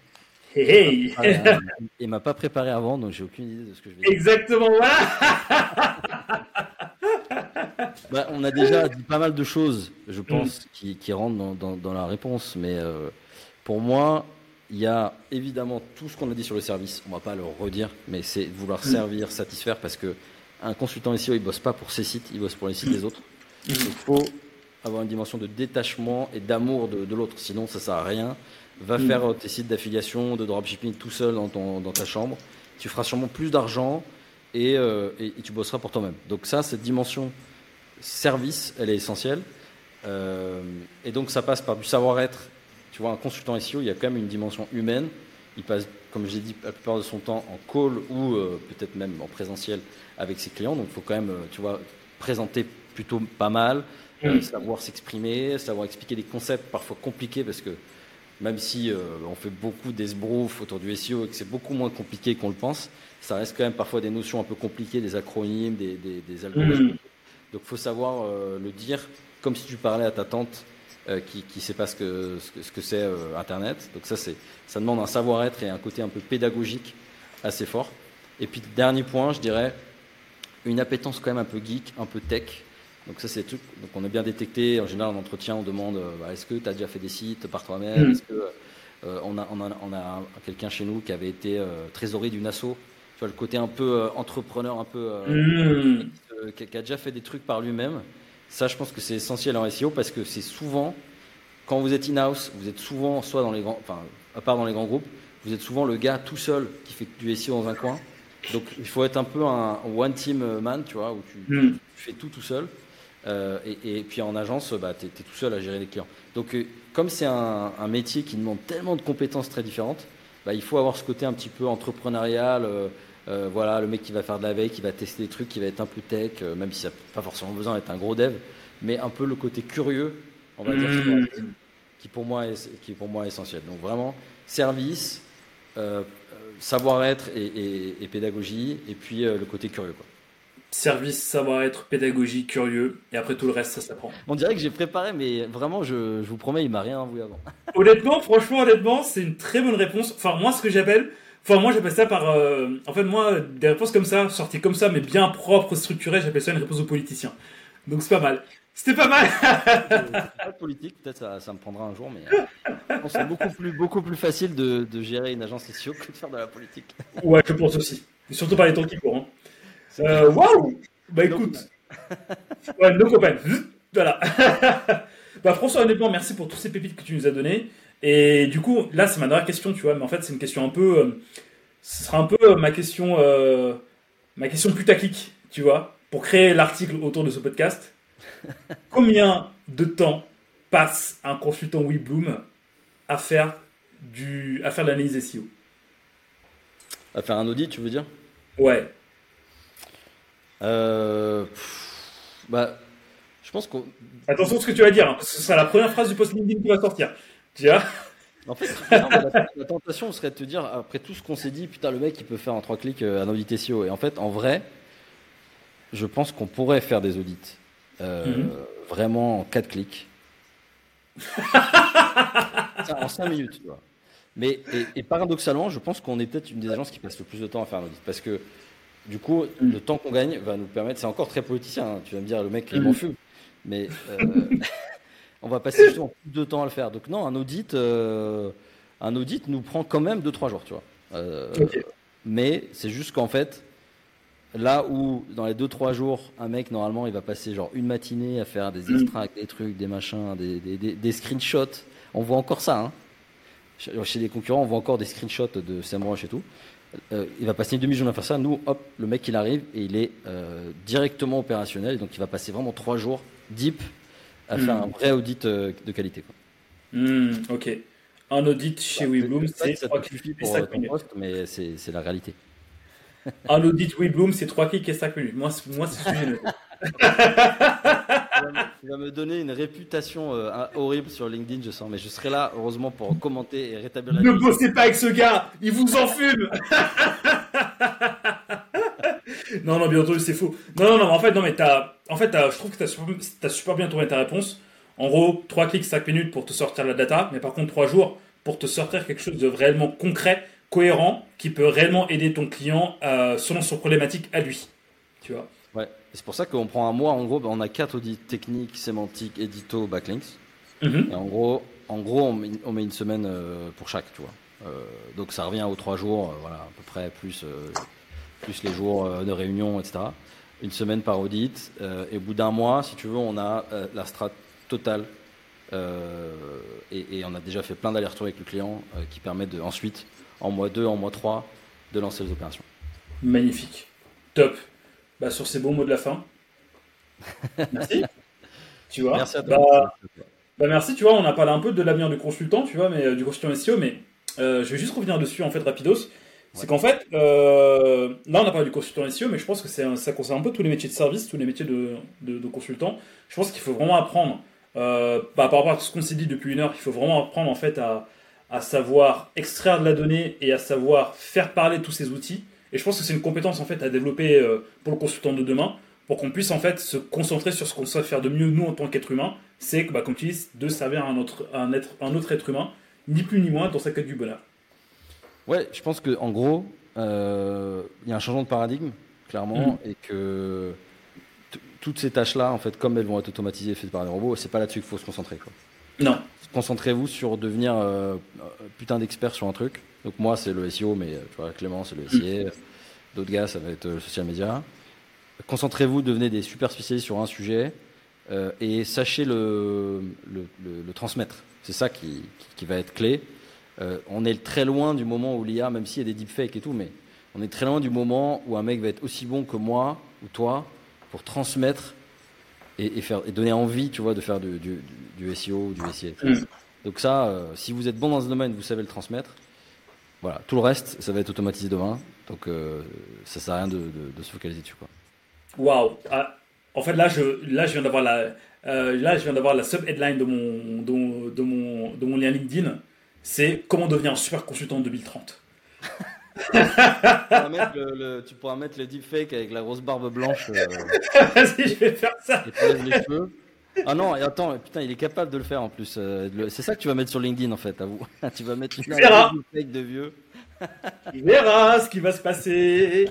Hey, hey. Il m'a pas préparé avant, donc j'ai aucune idée de ce que je vais dire. Exactement, bah, on a déjà dit pas mal de choses, je pense, qui, qui, rentrent dans, dans, dans, la réponse. Mais euh, pour moi, il y a évidemment tout ce qu'on a dit sur le service. On va pas le redire, mais c'est vouloir servir, satisfaire, parce que un consultant SEO, il bosse pas pour ses sites, il bosse pour les sites des autres. Il faut avoir une dimension de détachement et d'amour de, de l'autre. Sinon, ça sert à rien. Va faire tes sites d'affiliation, de dropshipping tout seul dans, ton, dans ta chambre. Tu feras sûrement plus d'argent et, euh, et, et, tu bosseras pour toi-même. Donc ça, cette dimension service, elle est essentielle. Euh, et donc ça passe par du savoir-être. Tu vois, un consultant SEO, il y a quand même une dimension humaine. Il passe, comme j'ai dit, la plupart de son temps en call ou euh, peut-être même en présentiel avec ses clients. Donc il faut quand même, tu vois, présenter plutôt pas mal, euh, savoir s'exprimer, savoir expliquer des concepts parfois compliqués parce que même si euh, on fait beaucoup d'esbroufs autour du SEO et que c'est beaucoup moins compliqué qu'on le pense, ça reste quand même parfois des notions un peu compliquées, des acronymes, des, des, des algorithmes. Mmh. Donc il faut savoir euh, le dire comme si tu parlais à ta tante euh, qui ne sait pas ce que c'est ce que, ce que Internet. Donc ça, ça demande un savoir-être et un côté un peu pédagogique assez fort. Et puis dernier point, je dirais une appétence quand même un peu geek, un peu tech. Donc ça c'est tout. Donc on a bien détecté. En général en entretien on demande bah, est-ce que tu as déjà fait des sites par toi-même? Est-ce que euh, on a on a, on a quelqu'un chez nous qui avait été euh, trésorier d'une asso. Tu vois le côté un peu euh, entrepreneur, un peu mmh. qui, qui, a déjà fait des trucs par lui-même. Ça je pense que c'est essentiel en SEO parce que c'est souvent quand vous êtes in-house, vous êtes souvent soit dans les grands, enfin à part dans les grands groupes, vous êtes souvent le gars tout seul qui fait du SEO dans un coin. Donc il faut être un peu un one team man, tu vois, où tu, mmh. tu fais tout tout seul. Euh, et, et, puis en agence, bah, tu es, es, tout seul à gérer les clients. Donc euh, comme c'est un, un, métier qui demande tellement de compétences très différentes, bah, il faut avoir ce côté un petit peu entrepreneurial. Euh, voilà, le mec qui va faire de la veille, qui va tester des trucs, qui va être un peu tech, euh, même si ça n'a pas forcément besoin d'être un gros dev, mais un peu le côté curieux, on va dire, mmh. qui, pour moi est, qui pour moi est essentiel. Donc vraiment, service, savoir-être et, et, et, pédagogie, et puis le côté curieux. Quoi service, savoir-être, pédagogie, curieux, et après tout le reste, ça s'apprend. On dirait que j'ai préparé, mais vraiment, je, je vous promets, il m'a rien avoué avant. honnêtement, franchement, honnêtement, c'est une très bonne réponse. Enfin, moi, ce que j'appelle, enfin, moi, j'appelle ça par, euh, en fait, moi, des réponses comme ça, sorties comme ça, mais bien propres, structurées, j'appelle ça une réponse aux politiciens. Donc, c'est pas mal. C'était pas mal. pas de politique, peut-être ça, ça, me prendra un jour, mais euh, c'est beaucoup plus, beaucoup plus facile de, de, gérer une agence SEO que de faire de la politique. Ouais, je pense aussi. Et surtout par les temps qui courent. Hein. Euh, Waouh Bah écoute. ouais, nos copains. Voilà. bah François, honnêtement, merci pour tous ces pépites que tu nous as données. Et du coup, là, c'est ma dernière question, tu vois. Mais en fait, c'est une question un peu. Euh, ce sera un peu euh, ma question. Euh, ma question putaclic, tu vois. Pour créer l'article autour de ce podcast. Combien de temps passe un consultant WeBloom à faire du à faire de l'analyse SEO À faire un audit, tu veux dire? Ouais. Euh, bah, je pense qu'on. Attention à ce que tu vas dire, hein, parce que ce sera la première phrase du post LinkedIn qui va sortir. Tu vois En fait, la, la, tentation serait de te dire, après tout ce qu'on s'est dit, putain, le mec, il peut faire en trois clics euh, un audit SEO. Et en fait, en vrai, je pense qu'on pourrait faire des audits. Euh, mm -hmm. Vraiment en quatre clics. en cinq minutes, tu vois. Mais, et, et paradoxalement, je pense qu'on est peut-être une des agences qui passe le plus de temps à faire un audit. Parce que du coup, mm. le temps qu'on gagne va nous permettre. C'est encore très politicien. Hein, tu vas me dire, le mec, il m'en fume. Mais euh, on va passer justement plus de temps à le faire. Donc, non, un audit, euh, un audit nous prend quand même 2-3 jours, tu vois. Euh, okay. Mais c'est juste qu'en fait, là où dans les 2-3 jours, un mec, normalement, il va passer genre une matinée à faire des extracts, des trucs, des machins, des, des, des, des screenshots. On voit encore ça. Hein. Chez les concurrents, on voit encore des screenshots de SEMrush et tout euh, il va passer une demi-journée à faire ça. Nous, hop, le mec, il arrive et il est euh, directement opérationnel. Donc, il va passer vraiment trois jours deep à mmh. faire un vrai audit euh, de qualité. Quoi. Mmh, ok. Un audit chez bah, WeBloom, c'est ça 3 clics pour ton poste, mais c'est la réalité. un audit WeBloom, c'est 3 clics et 5 minutes. Moi, moi c'est j'ai tu vas me donner une réputation euh, horrible sur LinkedIn, je sens, mais je serai là, heureusement, pour commenter et rétablir la Ne bossez pas avec ce gars, il vous en fume non, non, bien entendu, c'est faux. Non, non, non, en fait, non, mais t'as, en fait, je trouve que super, t'as super bien tourné ta réponse. En gros, 3 clics, 5 minutes pour te sortir la data, mais par contre, 3 jours pour te sortir quelque chose de réellement concret, cohérent, qui peut réellement aider ton client euh, selon son problématique à lui. Tu vois Ouais. C'est pour ça qu'on prend un mois. En gros, on a quatre audits techniques, sémantiques, édito, backlinks. Mhm. Et en gros, en gros, on met, on met une semaine euh, pour chaque, tu vois. Euh, donc ça revient aux trois jours, voilà, à peu près plus, plus les jours de réunion, etc. Une semaine par audit. euh, et au bout d'un mois, si tu veux, on a euh, la strat totale. euh, et, et on a déjà fait plein d'allers-retours avec le client qui permettent de, ensuite, en mois 2, en mois 3, de lancer les opérations. Magnifique. Top. Bah, sur ces beaux mots de la fin. Merci. tu vois Merci à toi. Bah, Bah merci, tu vois, on a parlé un peu de l'avenir du consultant, tu vois, mais euh, du consultant SEO, mais euh, je vais juste revenir dessus en fait rapidos. C'est Ouais. qu'en fait, euh, là on a parlé du consultant SEO, mais je pense que c'est un- ça concerne un peu tous les métiers de service, tous les métiers de, de, de consultant. Je pense qu'il faut vraiment apprendre, euh, bah, par rapport à ce qu'on s'est dit depuis une heure, il faut vraiment apprendre en fait à, à savoir extraire de la donnée et à savoir faire parler tous ces outils. Et je pense que c'est une compétence en fait à développer euh, pour le consultant de demain, pour qu'on puisse en fait se concentrer sur ce qu'on sait faire de mieux nous en tant qu'être humain, c'est que bah, comme tu dis, de servir un autre, un, être, un autre être humain, ni plus ni moins dans sa quête du bonheur. Ouais, je pense que en gros, euh, il y a un changement de paradigme, clairement, et que toutes ces tâches-là, en fait, comme elles vont être automatisées et faites par des robots, c'est pas là-dessus qu'il faut se concentrer. Quoi. Non. Concentrez-vous sur devenir euh, putain d'expert sur un truc. Donc moi, c'est le SEO, mais euh, tu vois, Clément, c'est le SIA. D'autres gars, ça va être euh, le social media. Concentrez-vous, devenez des super spécialistes sur un sujet euh, et sachez le, le, le- le transmettre. C'est ça qui, qui, qui va être clé. Euh, on est très loin du moment où l'IA, même s'il y a des deepfakes et tout, mais on est très loin du moment où un mec va être aussi bon que moi ou toi pour transmettre et, et faire, et donner envie, tu vois, de faire du, du, du SEO ou du SIA. Mm. Donc ça, euh, si vous êtes bon dans un domaine, vous savez le transmettre. Voilà, tout le reste, ça va être automatisé demain. Donc euh, ça sert à rien de, de- de se focaliser dessus. Waouh. Ah, en fait, là, je, là, je viens d'avoir la, euh, là, je viens d'avoir la sub-headline de mon, de, mon- de mon, de mon lien LinkedIn. C'est comment devenir un super consultant en 2030. tu, pourras mettre le, le- tu pourras mettre le deepfake avec la grosse barbe blanche euh, Vas-y, je vais faire ça. et tu lèves les cheveux. Ah non, et attends, putain, il est capable de le faire en plus. euh, c'est ça que tu vas mettre sur LinkedIn en fait, à vous. tu vas mettre une deepfake de vieux. Tu verras ce qui va se passer.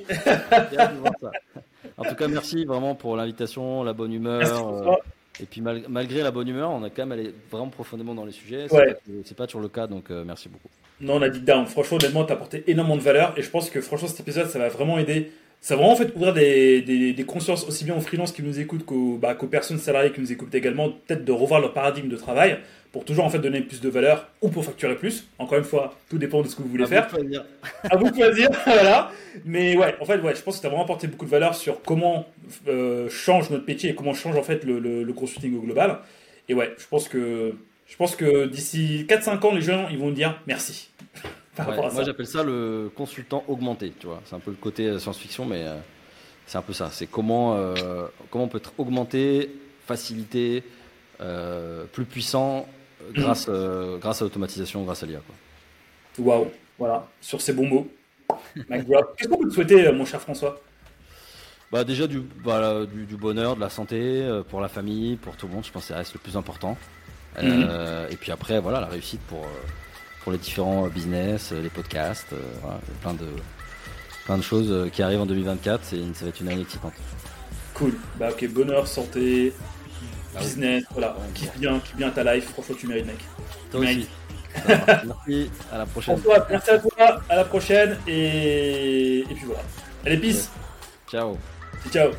En tout cas, merci vraiment pour l'invitation, la bonne humeur. Merci. Et puis mal- malgré la bonne humeur, on a quand même allé vraiment profondément dans les sujets. C'est Ouais. pas- C'est pas, toujours le cas, donc euh, merci beaucoup. Non, on a dit down. Franchement, honnêtement, t'as apporté énormément de valeur et je pense que franchement, cet épisode, ça va vraiment aider. Ça va vraiment en fait ouvrir des, des, des consciences aussi bien aux freelances qui nous écoutent qu'aux bah, personnes salariées qui nous écoutent également, peut-être de revoir leur paradigme de travail pour toujours en fait donner plus de valeur ou pour facturer plus. Encore une fois, tout dépend de ce que vous voulez À vous faire. de choisir. à vous de choisir, voilà. Mais ouais, en fait, ouais, je pense que tu as vraiment apporté beaucoup de valeur sur comment euh, change notre métier et comment change en fait le, le, le consulting au global. Et ouais, je pense que je pense que d'ici 4-5 ans, les gens ils vont dire merci. Ouais, moi j'appelle ça le consultant augmenté, tu vois. C'est un peu le côté euh, science-fiction, mais euh, c'est un peu ça. C'est comment, euh, comment on peut être augmenté, facilité, euh, plus puissant grâce, grâce à l'automatisation, grâce à l'IA. Waouh, voilà, sur ces bons mots. Qu'est-ce qu'on peut te souhaiter, mon cher François? Bah, déjà du, voilà, du, du bonheur, de la santé, pour la famille, pour tout le monde, je pense que ça reste le plus important. Euh, Et puis après, voilà, la réussite pour, pour les différents euh, business, euh, les podcasts, euh, voilà, plein de, plein de choses qui arrivent en 2024, c'est ça va être une année excitante. Cool. Bah ok, bonheur, santé, Ah oui. business, voilà. Kiffe bien, kiffe bien ta life. Franchement, tu mérites, mec. Toi aussi. Merci, à la prochaine. Merci à toi. À la prochaine. Et, et puis voilà. Allez, peace. Ciao. Ciao.